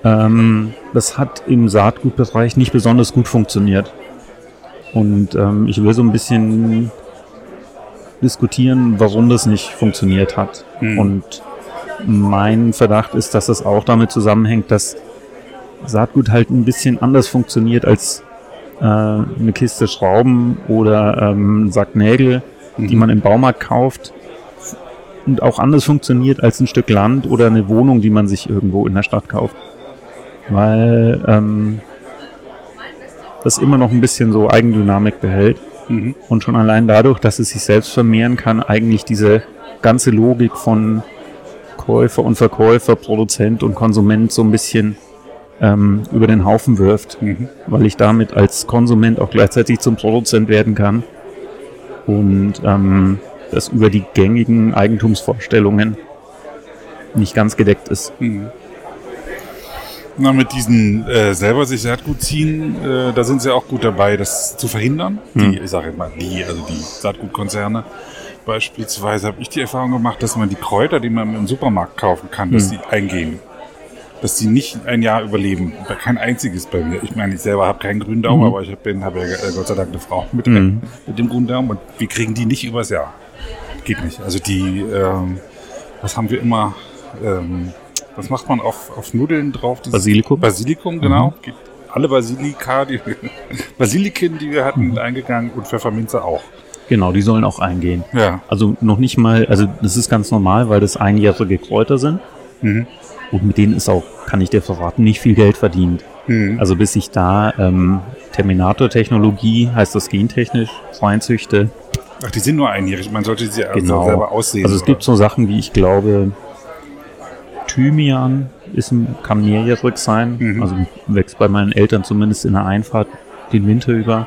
Ähm, das hat im Saatgutbereich nicht besonders gut funktioniert. Und ähm, ich will so ein bisschen diskutieren, warum das nicht funktioniert hat. Mhm. Und mein Verdacht ist, dass das auch damit zusammenhängt, dass Saatgut halt ein bisschen anders funktioniert als äh, eine Kiste Schrauben oder ähm, ein Sack Nägel, die man im Baumarkt kauft und auch anders funktioniert als ein Stück Land oder eine Wohnung, die man sich irgendwo in der Stadt kauft. Weil ähm, das immer noch ein bisschen so Eigendynamik behält Mhm. und schon allein dadurch, dass es sich selbst vermehren kann, eigentlich diese ganze Logik von Käufer und Verkäufer, Produzent und Konsument so ein bisschen ähm, über den Haufen wirft, Mhm. weil ich damit als Konsument auch gleichzeitig zum Produzent werden kann und ähm, das über die gängigen Eigentumsvorstellungen nicht ganz gedeckt ist. Na, mit diesen äh, selber sich Saatgut ziehen, äh, da sind sie auch gut dabei, das zu verhindern. Die, ich sage jetzt mal die, also die Saatgutkonzerne. Beispielsweise habe ich die Erfahrung gemacht, dass man die Kräuter, die man im Supermarkt kaufen kann, dass die eingehen. Dass die nicht ein Jahr überleben. Kein einziges bei mir. Ich meine, ich selber habe keinen grünen Daumen, aber ich hab- bin, habe ja äh, Gott sei Dank eine Frau mit, Mhm. mit dem grünen Daumen und wir kriegen die nicht übers Jahr. Geht nicht. Also die, ähm, was haben wir immer, ähm, was macht man auf, auf Nudeln drauf? Dieses Basilikum? Basilikum, genau. Geht alle Basilika, die, Basiliken, die wir hatten, eingegangen und Pfefferminze auch. Genau, die sollen auch eingehen. Ja. Also noch nicht mal, also das ist ganz normal, weil das einjährige Kräuter sind. Mhm. Und mit denen ist auch, kann ich dir verraten, nicht viel Geld verdient. Mhm. Also bis ich da ähm, Terminator-Technologie, heißt das gentechnisch, reinzüchte. Ach, die sind nur einjährig. Man sollte sie also Genau. selber aussehen. Also es oder? gibt so Sachen wie, ich glaube, Thymian ist ein, kann mehrjährig sein. Mhm. Also wächst bei meinen Eltern zumindest in der Einfahrt den Winter über.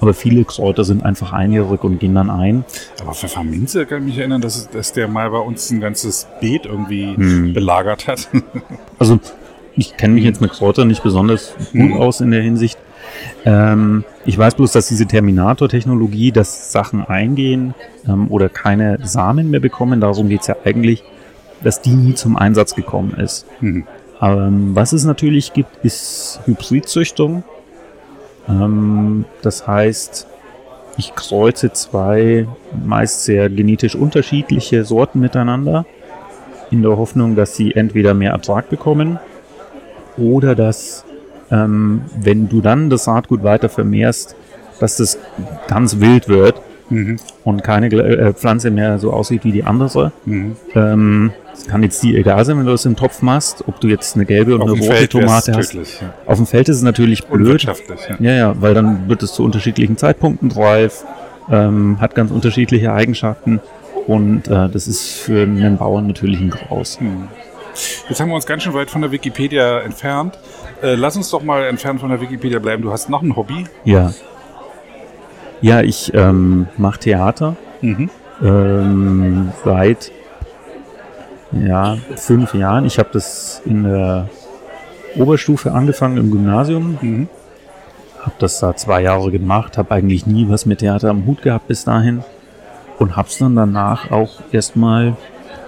Aber viele Kräuter sind einfach einjährig und gehen dann ein. Aber Pfefferminze kann mich erinnern, dass, dass der mal bei uns ein ganzes Beet irgendwie Mhm. belagert hat. Also ich kenne mich jetzt mit Kräutern nicht besonders gut Mhm. aus in der Hinsicht. Ähm, ich weiß bloß, dass diese Terminator-Technologie, dass Sachen eingehen ähm, oder keine Samen mehr bekommen, darum geht's ja eigentlich, dass die nie zum Einsatz gekommen ist. Mhm. Ähm, was es natürlich gibt, ist Hybridzüchtung. Ähm, das heißt, ich kreuze zwei meist sehr genetisch unterschiedliche Sorten miteinander, in der Hoffnung, dass sie entweder mehr Ertrag bekommen oder dass, ähm, wenn du dann das Saatgut weiter vermehrst, dass das ganz wild wird Mhm. Und keine Gle- äh, Pflanze mehr so aussieht wie die andere. Mhm. Ähm, es kann jetzt die egal sein, wenn du das im Topf machst, ob du jetzt eine gelbe und Auf eine rote Feld Tomate hast. tödlich. Ja. Auf dem Feld ist es natürlich blöd. Ja. Ja, ja, weil dann wird es zu unterschiedlichen Zeitpunkten reif, ähm, hat ganz unterschiedliche Eigenschaften und äh, das ist für einen Bauern natürlich ein Graus. Jetzt haben wir uns ganz schön weit von der Wikipedia entfernt. Äh, lass uns doch mal entfernt von der Wikipedia bleiben. Du hast noch ein Hobby. Ja. Ja, ich ähm, mache Theater Mhm. ähm, seit ja, fünf Jahren. Ich habe das in der Oberstufe angefangen im Gymnasium. Mhm. Habe das da zwei Jahre gemacht, habe eigentlich nie was mit Theater am Hut gehabt bis dahin und habe es dann danach auch erstmal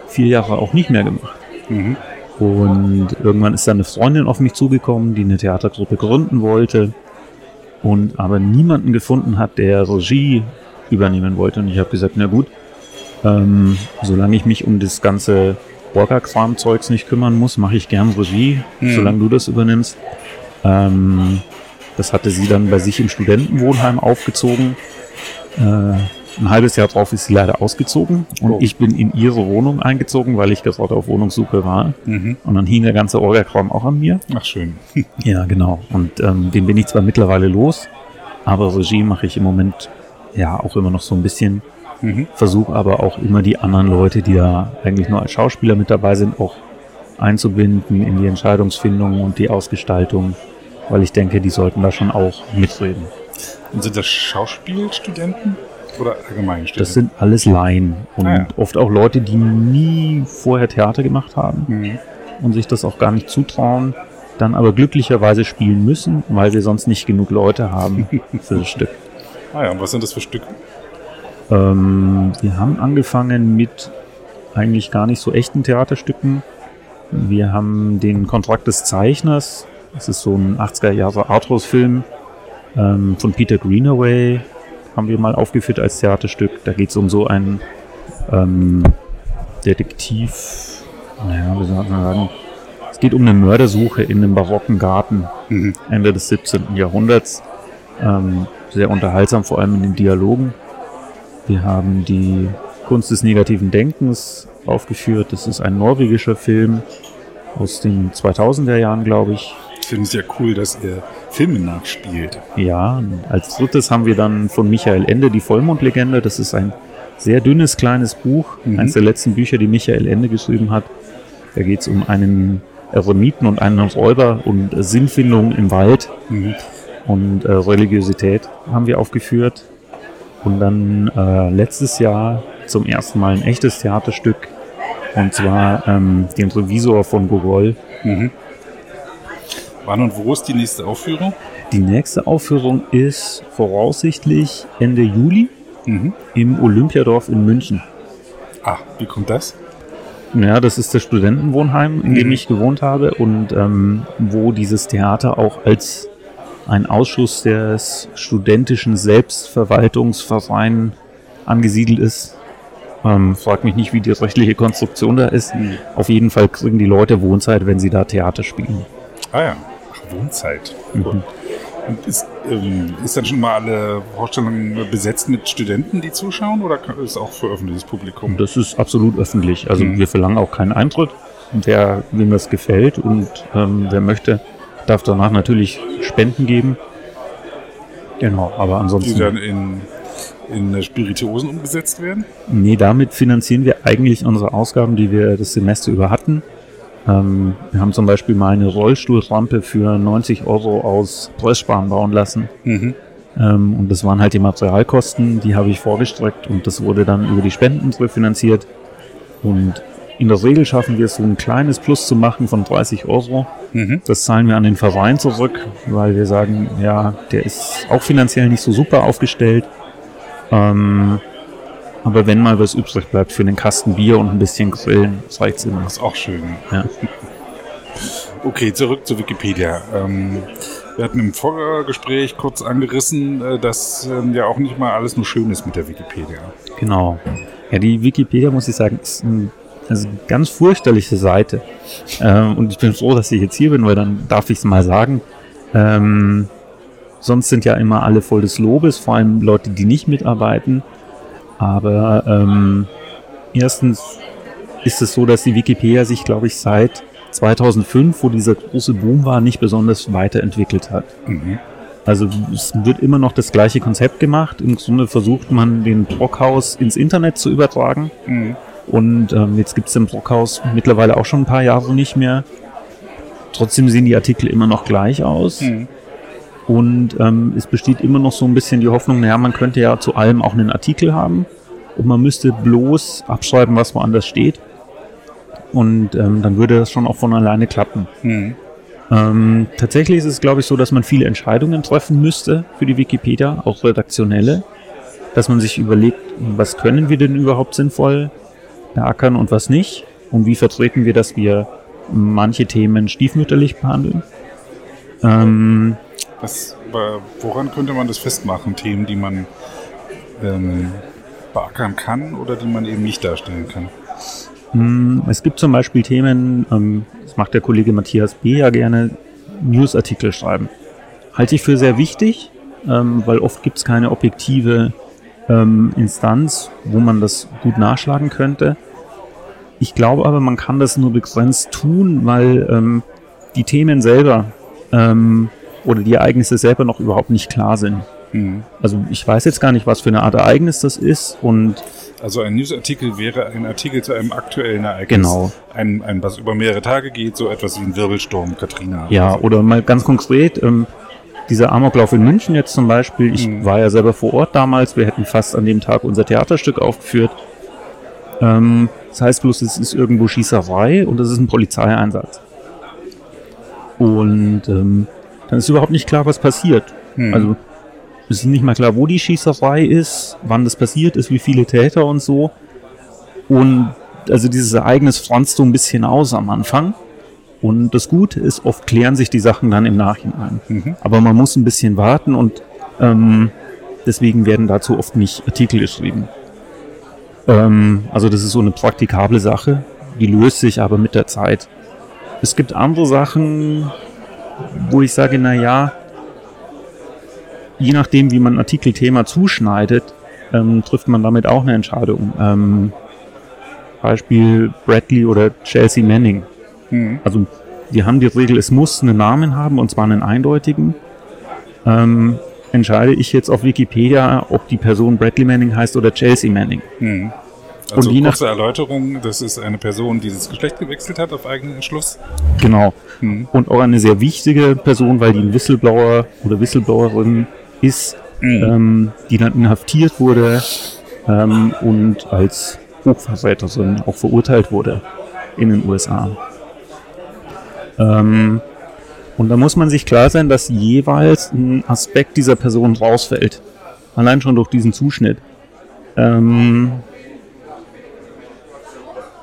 vier Jahre auch nicht mehr gemacht. Mhm. Und irgendwann ist dann eine Freundin auf mich zugekommen, die eine Theatergruppe gründen wollte und aber niemanden gefunden hat, der Regie übernehmen wollte. Und ich habe gesagt, na gut, ähm, solange ich mich um das ganze Orga-Kram-Zeugs nicht kümmern muss, mache ich gern Regie, Mhm. solange du das übernimmst. Ähm, das hatte sie dann bei sich im Studentenwohnheim aufgezogen. Äh, ein halbes Jahr drauf ist sie leider ausgezogen und Oh. ich bin in ihre Wohnung eingezogen, weil ich gerade auf Wohnungssuche war. Mhm. Und dann hing der ganze Orga-Kram auch an mir. Ach schön. Ja, genau. Und ähm, den bin ich zwar mittlerweile los, aber Regie mache ich im Moment ja auch immer noch so ein bisschen. Mhm. Versuche aber auch immer die anderen Leute, die da eigentlich nur als Schauspieler mit dabei sind, auch einzubinden in die Entscheidungsfindung und die Ausgestaltung, weil ich denke, die sollten da schon auch mitreden. Und sind das Schauspielstudenten oder allgemein Studenten? Das sind alles Laien und Ah, ja. oft auch Leute, die nie vorher Theater gemacht haben. Mhm. und sich das auch gar nicht zutrauen. dann aber glücklicherweise spielen müssen, weil wir sonst nicht genug Leute haben für das Stück. Ah ja, und was sind das für Stücke? Ähm, wir haben angefangen mit eigentlich gar nicht so echten Theaterstücken. Wir haben den Kontrakt des Zeichners. Das ist so ein 80er Jahre Arthouse-Film ähm, von Peter Greenaway. Haben wir mal aufgeführt als Theaterstück. Da geht es um so einen ähm, Detektiv. Naja, wie soll man sagen? Es geht um eine Mördersuche in einem barocken Garten Mhm. Ende des 17. Jahrhunderts. Ähm, sehr unterhaltsam, vor allem in den Dialogen. Wir haben die Kunst des negativen Denkens aufgeführt. Das ist ein norwegischer Film aus den 2000er Jahren, glaube ich. Ich finde es ja cool, dass ihr Filme nachspielt. Ja, als drittes haben wir dann von Michael Ende die Vollmondlegende. Das ist ein sehr dünnes, kleines Buch. Mhm. Eines der letzten Bücher, die Michael Ende geschrieben hat. Da geht es um einen Eremiten und einen Räuber und Sinnfindung im Wald Mhm. und äh, Religiosität haben wir aufgeführt. Und dann äh, letztes Jahr zum ersten Mal ein echtes Theaterstück. Und zwar ähm, den Revisor von Gogol. Mhm. Wann und wo ist die nächste Aufführung? Die nächste Aufführung ist voraussichtlich Ende Juli Mhm. im Olympiadorf in München. Ah, wie kommt das? Ja, das ist das Studentenwohnheim, in dem Mhm. ich gewohnt habe und ähm, wo dieses Theater auch als ein Ausschuss des studentischen Selbstverwaltungsvereins angesiedelt ist. Ähm, frag mich nicht, wie die rechtliche Konstruktion da ist. Auf jeden Fall kriegen die Leute Wohnzeit, wenn sie da Theater spielen. Ah ja, Wohnzeit. Mhm. Und ist, ähm, ist dann schon mal alle Vorstellungen besetzt mit Studenten, die zuschauen, oder ist auch für öffentliches Publikum? Das ist absolut öffentlich. Also Mhm. wir verlangen auch keinen Eintritt. Wer wem das gefällt und ähm, wer möchte, darf danach natürlich Spenden geben. Genau, aber Die ansonsten. dann in, in Spirituosen umgesetzt werden? Nee, damit finanzieren wir eigentlich unsere Ausgaben, die wir das Semester über hatten. Ähm, wir haben zum Beispiel mal eine Rollstuhlrampe für 90 Euro aus Pressspan bauen lassen. Mhm. Ähm, und das waren halt die Materialkosten, die habe ich vorgestreckt und das wurde dann über die Spenden refinanziert. Und in der Regel schaffen wir es, so ein kleines Plus zu machen von 30 Euro. Mhm. Das zahlen wir an den Verein zurück, weil wir sagen, ja, der ist auch finanziell nicht so super aufgestellt. Ähm, aber wenn mal was übrig bleibt für einen Kasten Bier und ein bisschen Grillen, das reicht's immer. Das ist auch schön. Ja. Okay, zurück zu Wikipedia. Ähm, wir hatten im Vorgespräch kurz angerissen, äh, dass ähm, ja auch nicht mal alles nur schön ist mit der Wikipedia. Genau. Ja, die Wikipedia, muss ich sagen, ist ein, also eine ganz fürchterliche Seite. Ähm, und ich bin froh, dass ich jetzt hier bin, weil dann darf ich es mal sagen. Ähm, sonst sind ja immer alle voll des Lobes, vor allem Leute, die nicht mitarbeiten. Aber ähm, erstens ist es so, dass die Wikipedia sich, glaube ich, seit 2005, wo dieser große Boom war, nicht besonders weiterentwickelt hat. Mhm. Also es wird immer noch das gleiche Konzept gemacht. Im Grunde versucht man den Brockhaus ins Internet zu übertragen. Mhm. Und ähm, jetzt gibt es den Brockhaus mittlerweile auch schon ein paar Jahre nicht mehr. Trotzdem sehen die Artikel immer noch gleich aus. Mhm. Und ähm, es besteht immer noch so ein bisschen die Hoffnung, naja, man könnte ja zu allem auch einen Artikel haben. Und man müsste bloß abschreiben, was woanders steht. Und ähm, dann würde das schon auch von alleine klappen. Mhm. Ähm, tatsächlich ist es, glaube ich, so, dass man viele Entscheidungen treffen müsste für die Wikipedia, auch redaktionelle, dass man sich überlegt, was können wir denn überhaupt sinnvoll beackern und was nicht und wie vertreten wir, dass wir manche Themen stiefmütterlich behandeln. Ähm, Was, aber woran könnte man das festmachen? Themen, die man ähm, beackern kann oder die man eben nicht darstellen kann? mh, es gibt zum Beispiel Themen, ähm, das macht der Kollege Matthias B. ja gerne, Newsartikel schreiben. Halte ich für sehr wichtig, ähm, weil oft gibt es keine objektive ähm, Instanz, wo man das gut nachschlagen könnte. Ich glaube aber, man kann das nur begrenzt tun, weil ähm, die Themen selber ähm, oder die Ereignisse selber noch überhaupt nicht klar sind. Mhm. Also ich weiß jetzt gar nicht, was für eine Art Ereignis das ist und Also ein Newsartikel wäre ein Artikel zu einem aktuellen Ereignis. Genau. Ein, ein was über mehrere Tage geht, so etwas wie ein Wirbelsturm, Katrina. Ja, so. oder mal ganz konkret, ähm, dieser Amoklauf in München jetzt zum Beispiel, ich Mhm. war ja selber vor Ort damals, wir hätten fast an dem Tag unser Theaterstück aufgeführt. Ähm, das heißt bloß, es ist irgendwo Schießerei und es ist ein Polizeieinsatz. Und ähm, dann ist überhaupt nicht klar, was passiert. Hm. Also es ist nicht mal klar, wo die Schießerei ist, wann das passiert ist, wie viele Täter und so. Und also dieses Ereignis franzt so ein bisschen aus am Anfang. Und das Gute ist, oft klären sich die Sachen dann im Nachhinein. Mhm. Aber man muss ein bisschen warten und ähm, deswegen werden dazu oft nicht Artikel geschrieben. Ähm, also das ist so eine praktikable Sache, die löst sich aber mit der Zeit. Es gibt andere Sachen, wo ich sage, na ja, je nachdem, wie man ein Artikelthema zuschneidet, ähm, trifft man damit auch eine Entscheidung. Ähm, Beispiel Bradley oder Chelsea Manning. Mhm. Also wir haben die Regel, es muss einen Namen haben und zwar einen eindeutigen. Ähm, entscheide ich jetzt auf Wikipedia, ob die Person Bradley Manning heißt oder Chelsea Manning. Mhm. Also Und je nach- kurze Erläuterung, das ist eine Person, die das Geschlecht gewechselt hat auf eigenen Entschluss. Genau. Mhm. Und auch eine sehr wichtige Person, weil die ein Whistleblower oder Whistleblowerin ist, Mhm. ähm, die dann inhaftiert wurde ähm, und als Hochverräterin auch verurteilt wurde in den USA. Ähm, und da muss man sich klar sein, dass jeweils ein Aspekt dieser Person rausfällt. Allein schon durch diesen Zuschnitt. Ähm,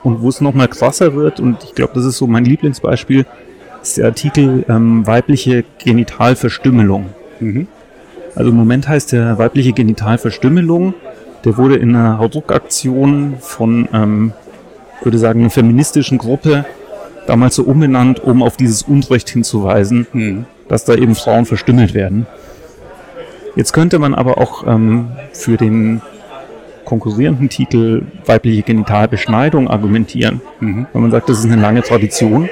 und wo es nochmal krasser wird, und ich glaube, das ist so mein Lieblingsbeispiel, ist der Artikel ähm, weibliche Genitalverstümmelung. Mhm. Also im Moment heißt der weibliche Genitalverstümmelung. Der wurde in einer Hauruck-Aktion von, ähm, ich würde sagen, einer feministischen Gruppe damals so umbenannt, um auf dieses Unrecht hinzuweisen, Mhm. dass da eben Frauen verstümmelt werden. Jetzt könnte man aber auch ähm, für den konkurrierenden Titel weibliche Genitalbeschneidung argumentieren. Mhm. Weil man sagt, das ist eine lange Tradition.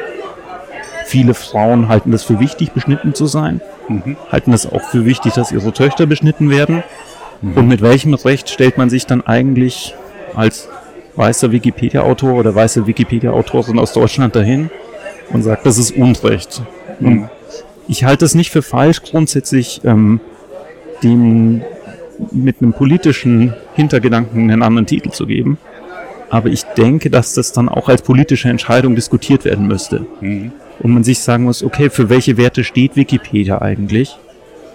Viele Frauen halten das für wichtig, beschnitten zu sein, Mhm. halten das auch für wichtig, dass ihre Töchter beschnitten werden. Und mit welchem Recht stellt man sich dann eigentlich als weißer Wikipedia-Autor oder weiße Wikipedia-Autorin aus Deutschland dahin und sagt, das ist Unrecht. Und ich halte es nicht für falsch, grundsätzlich ähm, dem mit einem politischen Hintergedanken einen anderen Titel zu geben. Aber ich denke, dass das dann auch als politische Entscheidung diskutiert werden müsste. Mhm. Und man sich sagen muss, okay, für welche Werte steht Wikipedia eigentlich?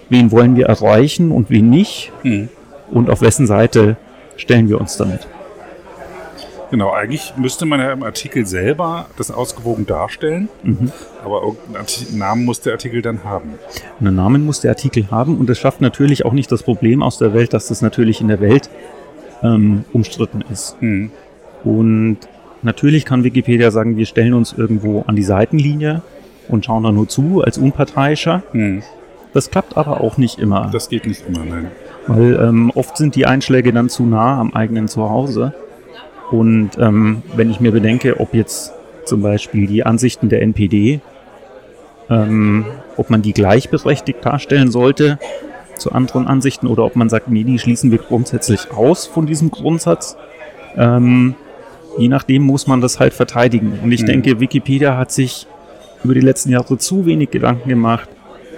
Wen wollen wir erreichen und wen nicht? Mhm. Und auf wessen Seite stellen wir uns damit? Genau, eigentlich müsste man ja im Artikel selber das ausgewogen darstellen, Mhm. aber irgendeinen Namen muss der Artikel dann haben. Einen Namen muss der Artikel haben und das schafft natürlich auch nicht das Problem aus der Welt, dass das natürlich in der Welt ähm, umstritten ist. Mhm. Und natürlich kann Wikipedia sagen, wir stellen uns irgendwo an die Seitenlinie und schauen da nur zu als Unparteiischer. Mhm. Das klappt aber auch nicht immer, Das geht nicht immer, nein. weil ähm, oft sind die Einschläge dann zu nah am eigenen Zuhause. Und ähm, wenn ich mir bedenke, ob jetzt zum Beispiel die Ansichten der NPD, ähm, ob man die gleichberechtigt darstellen sollte zu anderen Ansichten oder ob man sagt, nee, die schließen wir grundsätzlich aus von diesem Grundsatz. Ähm, je nachdem muss man das halt verteidigen. Und ich Mhm. denke, Wikipedia hat sich über die letzten Jahre zu wenig Gedanken gemacht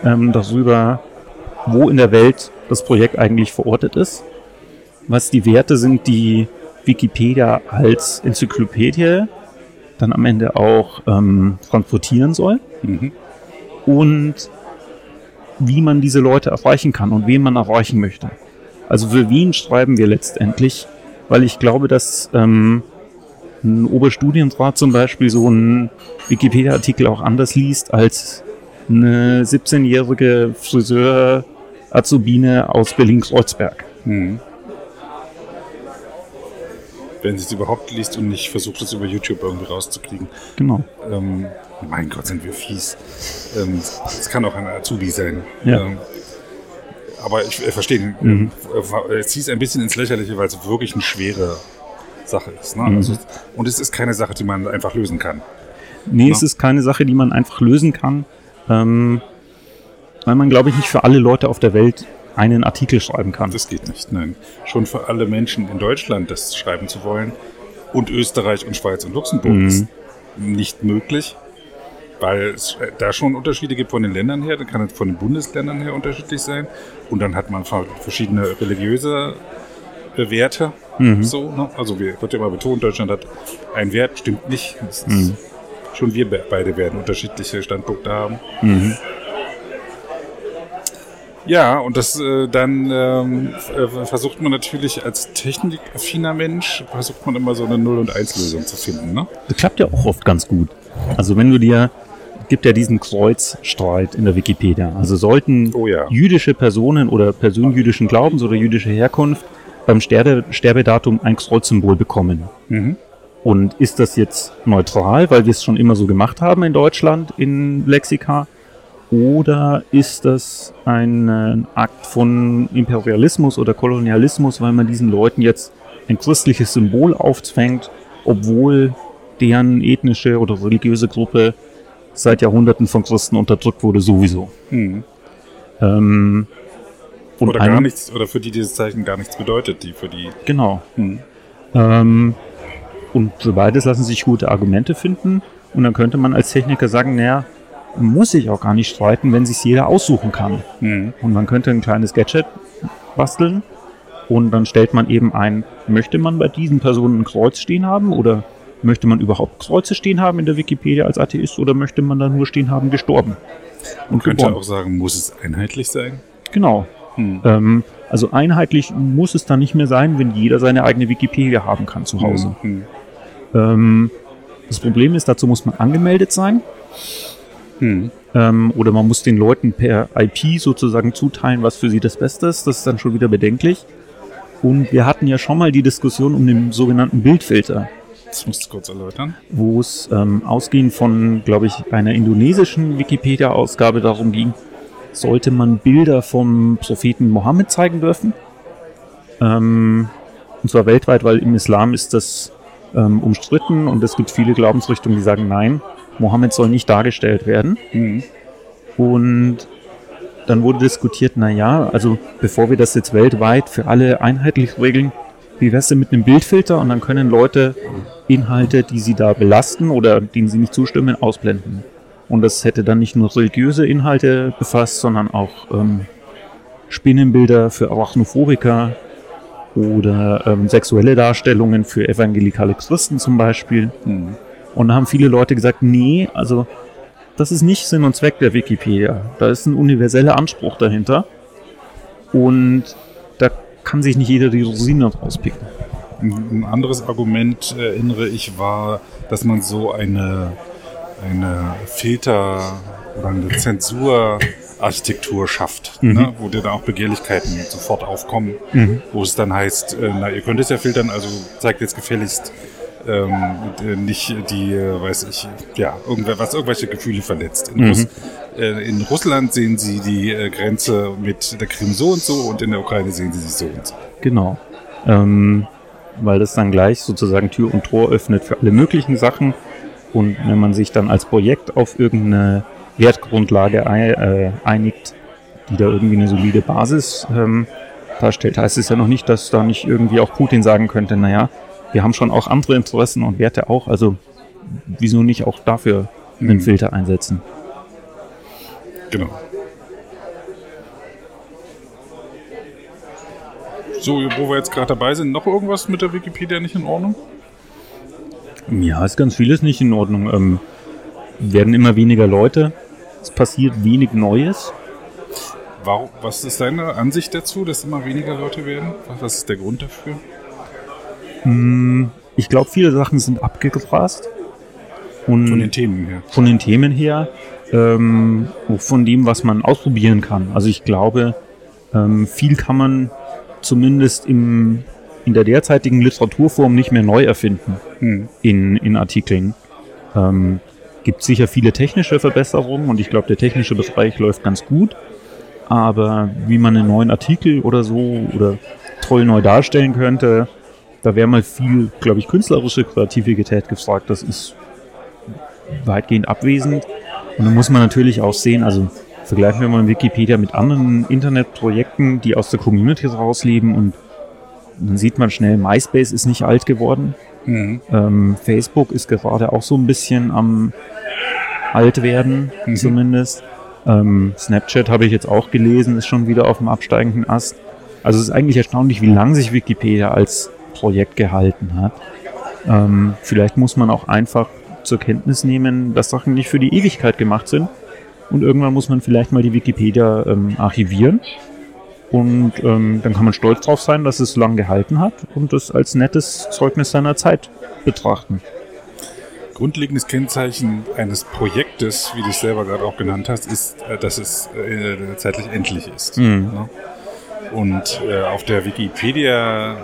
ähm, darüber, wo in der Welt das Projekt eigentlich verortet ist, was die Werte sind, die Wikipedia als Enzyklopädie dann am Ende auch ähm, transportieren soll Mhm. und wie man diese Leute erreichen kann und wen man erreichen möchte. Also für wen schreiben wir letztendlich? Weil ich glaube, dass ähm, ein Oberstudienrat zum Beispiel so einen Wikipedia-Artikel auch anders liest als eine 17-jährige Friseur-Azubine aus Berlin-Kreuzberg. Mhm. Wenn sie es überhaupt liest und nicht versucht, es über YouTube irgendwie rauszukriegen. Genau. Ähm, mein Gott, sind wir fies. Ähm, Es kann auch ein Azubi sein. Ja. Ähm, aber ich äh, verstehe. Mhm. Äh, es zieht ein bisschen ins Lächerliche, weil es wirklich eine schwere Sache ist. Ne? Mhm. Also, und es ist keine Sache, die man einfach lösen kann. Nee, Ja. es ist keine Sache, die man einfach lösen kann, ähm, weil man, glaube ich, nicht für alle Leute auf der Welt einen Artikel schreiben kann. Das geht nicht, nein. Schon für alle Menschen in Deutschland das schreiben zu wollen und Österreich und Schweiz und Luxemburg Mhm. ist nicht möglich, weil es äh, da schon Unterschiede gibt von den Ländern her, dann kann es von den Bundesländern her unterschiedlich sein und dann hat man ver- verschiedene religiöse äh, Werte. Mhm. So, ne? Also wir, wird ja immer betont, Deutschland hat einen Wert, stimmt nicht. Mhm. schon wir be- beide werden unterschiedliche Standpunkte haben. Mhm. Ja, und das äh, dann ähm, äh, versucht man natürlich als technikaffiner Mensch, versucht man immer so eine Null- und Eins-Lösung zu finden, ne? Das klappt ja auch oft ganz gut. Also wenn du dir, gibt ja diesen Kreuzstreit in der Wikipedia. Also sollten Oh ja. jüdische Personen oder Personen jüdischen Glaubens oder jüdischer Herkunft beim Sterbe, Sterbedatum ein Kreuzsymbol bekommen. Mhm. Und ist das jetzt neutral, weil wir es schon immer so gemacht haben in Deutschland in Lexika? Oder ist das ein äh, Akt von Imperialismus oder Kolonialismus, weil man diesen Leuten jetzt ein christliches Symbol aufzwängt, obwohl deren ethnische oder religiöse Gruppe seit Jahrhunderten von Christen unterdrückt wurde sowieso? Mhm. Ähm, Oder gar nichts, oder für die dieses Zeichen gar nichts bedeutet, die für die. Genau. Mhm. Ähm, und für beides lassen sich gute Argumente finden. Und dann könnte man als Techniker sagen, naja, muss sich auch gar nicht streiten, wenn sich jeder aussuchen kann. Mhm. Und man könnte ein kleines Gadget basteln und dann stellt man eben ein, möchte man bei diesen Personen ein Kreuz stehen haben oder möchte man überhaupt Kreuze stehen haben in der Wikipedia als Atheist oder möchte man da nur stehen haben, gestorben? Und Könnte geboren. auch sagen, muss es einheitlich sein? Genau. Mhm. Ähm, also einheitlich muss es dann nicht mehr sein, wenn jeder seine eigene Wikipedia haben kann zu Hause. Mhm. Ähm, das Problem ist, dazu muss man angemeldet sein. Mhm. Ähm, oder man muss den Leuten per IP sozusagen zuteilen, was für sie das Beste ist. Das ist dann schon wieder bedenklich. Und wir hatten ja schon mal die Diskussion um den sogenannten Bildfilter, Das musst du kurz erläutern. wo es ähm, ausgehend von, glaube ich, einer indonesischen Wikipedia-Ausgabe darum ging, sollte man Bilder vom Propheten Mohammed zeigen dürfen. Ähm, und zwar weltweit, weil im Islam ist das ähm, umstritten und es gibt viele Glaubensrichtungen, die sagen, nein, Mohammed soll nicht dargestellt werden. Mhm. Und dann wurde diskutiert, na ja, also bevor wir das jetzt weltweit für alle einheitlich regeln, wie wär's denn mit einem Bildfilter? Und dann können Leute Inhalte, die sie da belasten oder denen sie nicht zustimmen, ausblenden. Und das hätte dann nicht nur religiöse Inhalte befasst, sondern auch ähm, Spinnenbilder für Arachnophobiker oder ähm, sexuelle Darstellungen für evangelikale Christen zum Beispiel. Mhm. Und da haben viele Leute gesagt, nee, also das ist nicht Sinn und Zweck der Wikipedia. Da ist ein universeller Anspruch dahinter. Und da kann sich nicht jeder die Rosine rauspicken. Ein anderes Argument, äh, erinnere ich, war, dass man so eine, eine Filter- oder eine Zensurarchitektur schafft, Mhm. ne? wo dir dann auch Begehrlichkeiten sofort aufkommen, wo es dann heißt, äh, na, ihr könnt es ja filtern, also zeigt jetzt gefälligst ähm, äh, nicht die, äh, weiß ich, ja, irgendwer, was irgendwelche Gefühle verletzt. In, Mhm. Russ, äh, in Russland sehen sie die äh, Grenze mit der Krim so und so und in der Ukraine sehen sie sie so und so. Genau. Ähm, weil das dann gleich sozusagen Tür und Tor öffnet für alle möglichen Sachen. Und wenn man sich dann als Projekt auf irgendeine Wertgrundlage äh, einigt, die da irgendwie eine solide Basis ähm, darstellt, heißt es ja noch nicht, dass da nicht irgendwie auch Putin sagen könnte, naja, wir haben schon auch andere Interessen und Werte auch, also wieso nicht auch dafür einen Mhm. Filter einsetzen? Genau. So, wo wir jetzt gerade dabei sind, noch irgendwas mit der Wikipedia nicht in Ordnung? Ja, ist ganz vieles nicht in Ordnung. Ähm, werden immer weniger Leute, es passiert wenig Neues. Warum, was ist deine Ansicht dazu, dass immer weniger Leute werden? Was, was ist der Grund dafür? Ich glaube, viele Sachen sind abgegrast. Und Von den Themen her. von den Themen her, ähm, von dem, was man ausprobieren kann. Also ich glaube, ähm, viel kann man zumindest im, in der derzeitigen Literaturform nicht mehr neu erfinden Hm. in, in Artikeln. Ähm, gibt sicher viele technische Verbesserungen und ich glaube, der technische Bereich läuft ganz gut. Aber wie man einen neuen Artikel oder so oder toll neu darstellen könnte, da wäre mal viel, glaube ich, künstlerische Kreativität gefragt. Das ist weitgehend abwesend. Und dann muss man natürlich auch sehen, also vergleichen wir mal Wikipedia mit anderen Internetprojekten, die aus der Community rausleben und dann sieht man schnell, MySpace ist nicht alt geworden. Mhm. Ähm, Facebook ist gerade auch so ein bisschen am alt werden, Mhm. zumindest. Ähm, Snapchat habe ich jetzt auch gelesen, ist schon wieder auf dem absteigenden Ast. Also es ist eigentlich erstaunlich, wie lange sich Wikipedia als Projekt gehalten hat. Ähm, vielleicht muss man auch einfach zur Kenntnis nehmen, dass Sachen nicht für die Ewigkeit gemacht sind. Und irgendwann muss man vielleicht mal die Wikipedia ähm, archivieren. Und ähm, dann kann man stolz drauf sein, dass es so lange gehalten hat und das als nettes Zeugnis seiner Zeit betrachten. Grundlegendes Kennzeichen eines Projektes, wie du es selber gerade auch genannt hast, ist, äh, dass es äh, zeitlich endlich ist. Mhm. Ne? Und äh, auf der Wikipedia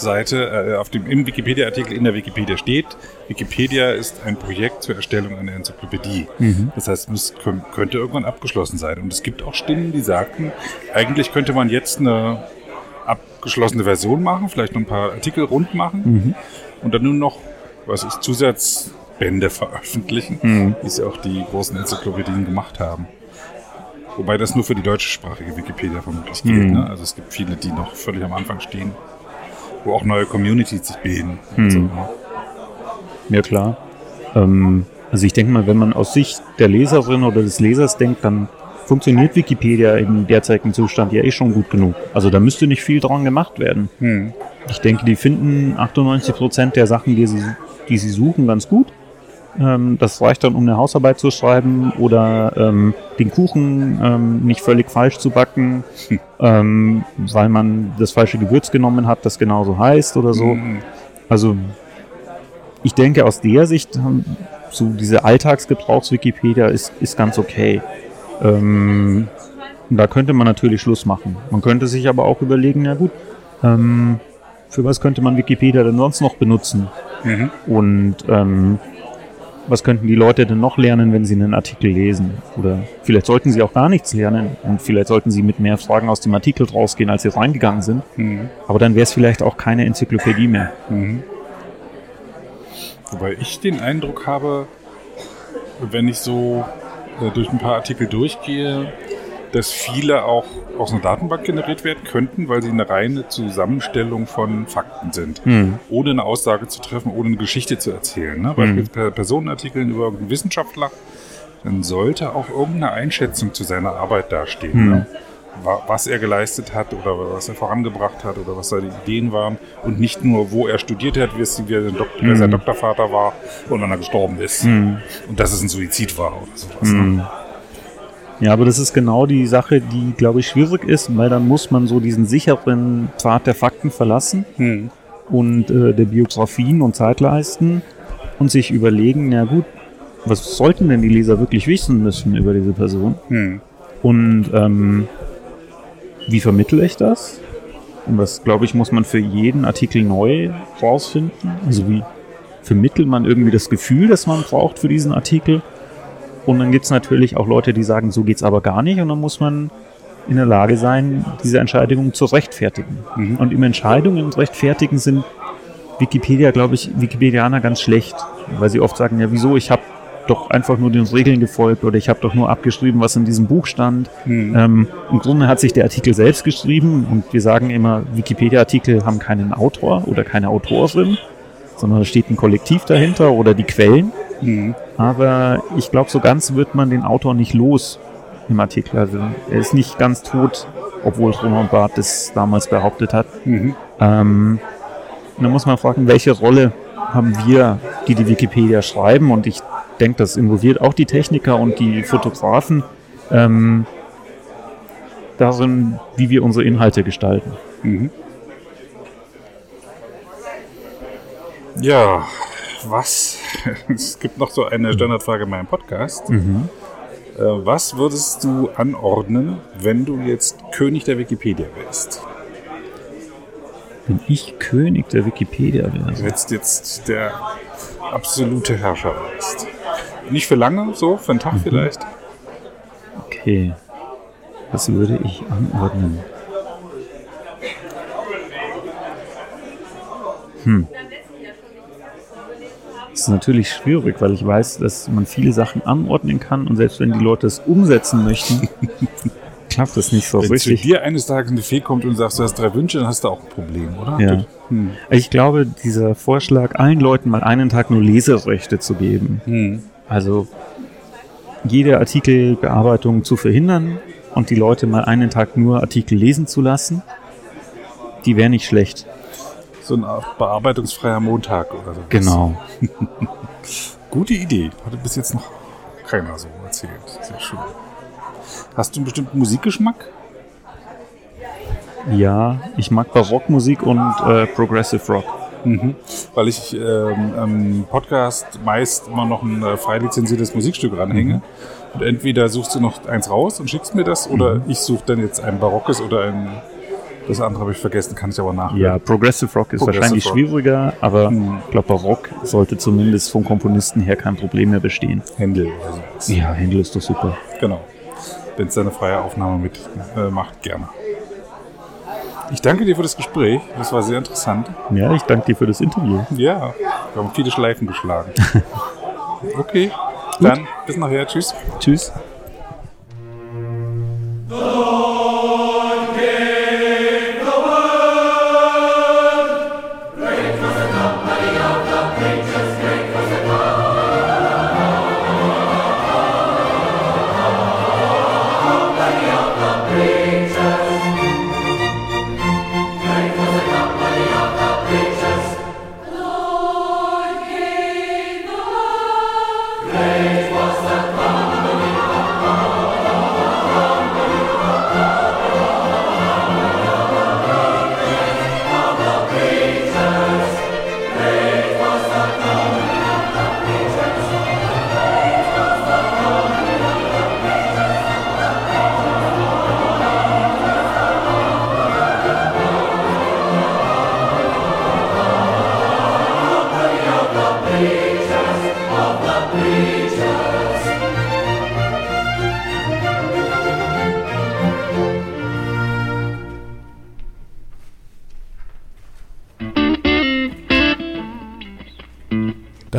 Seite, äh, auf dem im Wikipedia-Artikel in der Wikipedia steht, Wikipedia ist ein Projekt zur Erstellung einer Enzyklopädie. Das heißt, es kö- könnte irgendwann abgeschlossen sein. Und es gibt auch Stimmen, die sagten, eigentlich könnte man jetzt eine abgeschlossene Version machen, vielleicht noch ein paar Artikel rund machen und dann nur noch, was ist, Zusatzbände veröffentlichen, wie es auch die großen Enzyklopädien gemacht haben. Wobei das nur für die deutschsprachige Wikipedia vermutlich gilt. Mhm. Ne? Also es gibt viele, die noch völlig am Anfang stehen, wo auch neue Communities sich bilden. So, ne? Ja, klar. Ähm, also ich denke mal, wenn man aus Sicht der Leserin oder des Lesers denkt, dann funktioniert Wikipedia im derzeitigen Zustand ja eh schon gut genug. Also da müsste nicht viel dran gemacht werden. Hm. Ich denke, die finden 98 Prozent der Sachen, die sie, die sie suchen, ganz gut. Ähm, das reicht dann, um eine Hausarbeit zu schreiben oder ähm, den Kuchen ähm, nicht völlig falsch zu backen, ähm, weil man das falsche Gewürz genommen hat, das genauso heißt oder so. Hm. Also ich denke, aus der Sicht, ähm, so diese Alltagsgebrauchs-Wikipedia ist, ist ganz okay. Ähm, da könnte man natürlich Schluss machen. Man könnte sich aber auch überlegen, ja gut, für was könnte man Wikipedia denn sonst noch benutzen? Mhm. Und ähm, was könnten die Leute denn noch lernen, wenn sie einen Artikel lesen? Oder vielleicht sollten sie auch gar nichts lernen und vielleicht sollten sie mit mehr Fragen aus dem Artikel rausgehen, als sie reingegangen sind. Mhm. Aber dann wäre es vielleicht auch keine Enzyklopädie mehr. Mhm. Wobei ich den Eindruck habe, wenn ich so äh, durch ein paar Artikel durchgehe, dass viele auch aus einer Datenbank generiert werden könnten, weil sie eine reine Zusammenstellung von Fakten sind. Hm. Ohne eine Aussage zu treffen, ohne eine Geschichte zu erzählen. Ne? Beispielsweise per Personenartikeln über irgendeinen Wissenschaftler, dann sollte auch irgendeine Einschätzung zu seiner Arbeit dastehen. Ne? Wa- Was er geleistet hat oder was er vorangebracht hat oder was seine Ideen waren und nicht nur, wo er studiert hat, wie, es, wie er Dok wer sein Doktorvater war und wann er gestorben ist. Und dass es ein Suizid war oder sowas. Ne? Ja, aber das ist genau die Sache, die, glaube ich, schwierig ist, weil dann muss man so diesen sicheren Pfad der Fakten verlassen Hm. und äh, der Biografien und Zeitleisten und sich überlegen, na gut, was sollten denn die Leser wirklich wissen müssen über diese Person? Hm. Und ähm, wie vermittle ich das? Und das, glaube ich, muss man für jeden Artikel neu rausfinden. Also wie vermittelt man irgendwie das Gefühl, das man braucht für diesen Artikel? Und dann gibt es natürlich auch Leute, die sagen, so geht's aber gar nicht. Und dann muss man in der Lage sein, diese Entscheidungen zu rechtfertigen. Und im Entscheidungen und Rechtfertigen sind Wikipedia, glaube ich, Wikipedianer ganz schlecht, weil sie oft sagen, ja wieso, ich habe doch einfach nur den Regeln gefolgt oder ich habe doch nur abgeschrieben, was in diesem Buch stand. Ähm, Im Grunde hat sich der Artikel selbst geschrieben und wir sagen immer, Wikipedia-Artikel haben keinen Autor oder keine Autorin, sondern da steht ein Kollektiv dahinter oder die Quellen. Aber ich glaube, so ganz wird man den Autor nicht los im Artikel. Also er ist nicht ganz tot, obwohl Roman Barth das damals behauptet hat. Mhm. Ähm, und dann muss man fragen, welche Rolle haben wir, die die Wikipedia schreiben? Und ich denke, das involviert auch die Techniker und die Fotografen ähm, darin, wie wir unsere Inhalte gestalten. Mhm. Ja, was? Es gibt noch so eine Standardfrage in meinem Podcast. Äh, was würdest du anordnen, wenn du jetzt König der Wikipedia wärst? Wenn ich König der Wikipedia wäre. Wenn jetzt jetzt der absolute Herrscher wärst. Nicht für lange, so, für einen Tag vielleicht. Okay. Was würde ich anordnen? Hm. Das ist natürlich schwierig, weil ich weiß, dass man viele Sachen anordnen kann und selbst wenn die Leute es umsetzen möchten, klappt das nicht so Wenn zu richtig. dir eines Tages eine Fee kommt und sagst, du hast drei Wünsche, dann hast du auch ein Problem, oder? Ja. Hm. Ich glaube, dieser Vorschlag, allen Leuten mal einen Tag nur Leserechte zu geben, Hm. also jede Artikelbearbeitung zu verhindern und die Leute mal einen Tag nur Artikel lesen zu lassen, die wäre nicht schlecht. So ein bearbeitungsfreier Montag oder so. Genau. Gute Idee. Hatte bis jetzt noch keiner so erzählt. Sehr schön. Hast du einen bestimmten Musikgeschmack? Ja, ich mag Barockmusik und äh, Progressive Rock. Mhm. Weil ich ähm, am Podcast meist immer noch ein äh, frei lizenziertes Musikstück ranhänge. Mhm. Und entweder suchst du noch eins raus und schickst mir das, oder mhm. ich suche dann jetzt ein barockes oder ein. Das andere habe ich vergessen, kann ich aber nachhören. Ja, Progressive Rock ist Progressive wahrscheinlich Rock. schwieriger, aber mhm. ich glaube, Barock sollte zumindest vom Komponisten her kein Problem mehr bestehen. Händel sowas. Ja, Händel ist doch super. Genau. Wenn es eine freie Aufnahme mit äh, macht, gerne. Ich danke dir für das Gespräch. Das war sehr interessant. Ja, ich danke dir für das Interview. Ja, wir haben viele Schleifen geschlagen. okay, dann bis nachher. Tschüss. Tschüss.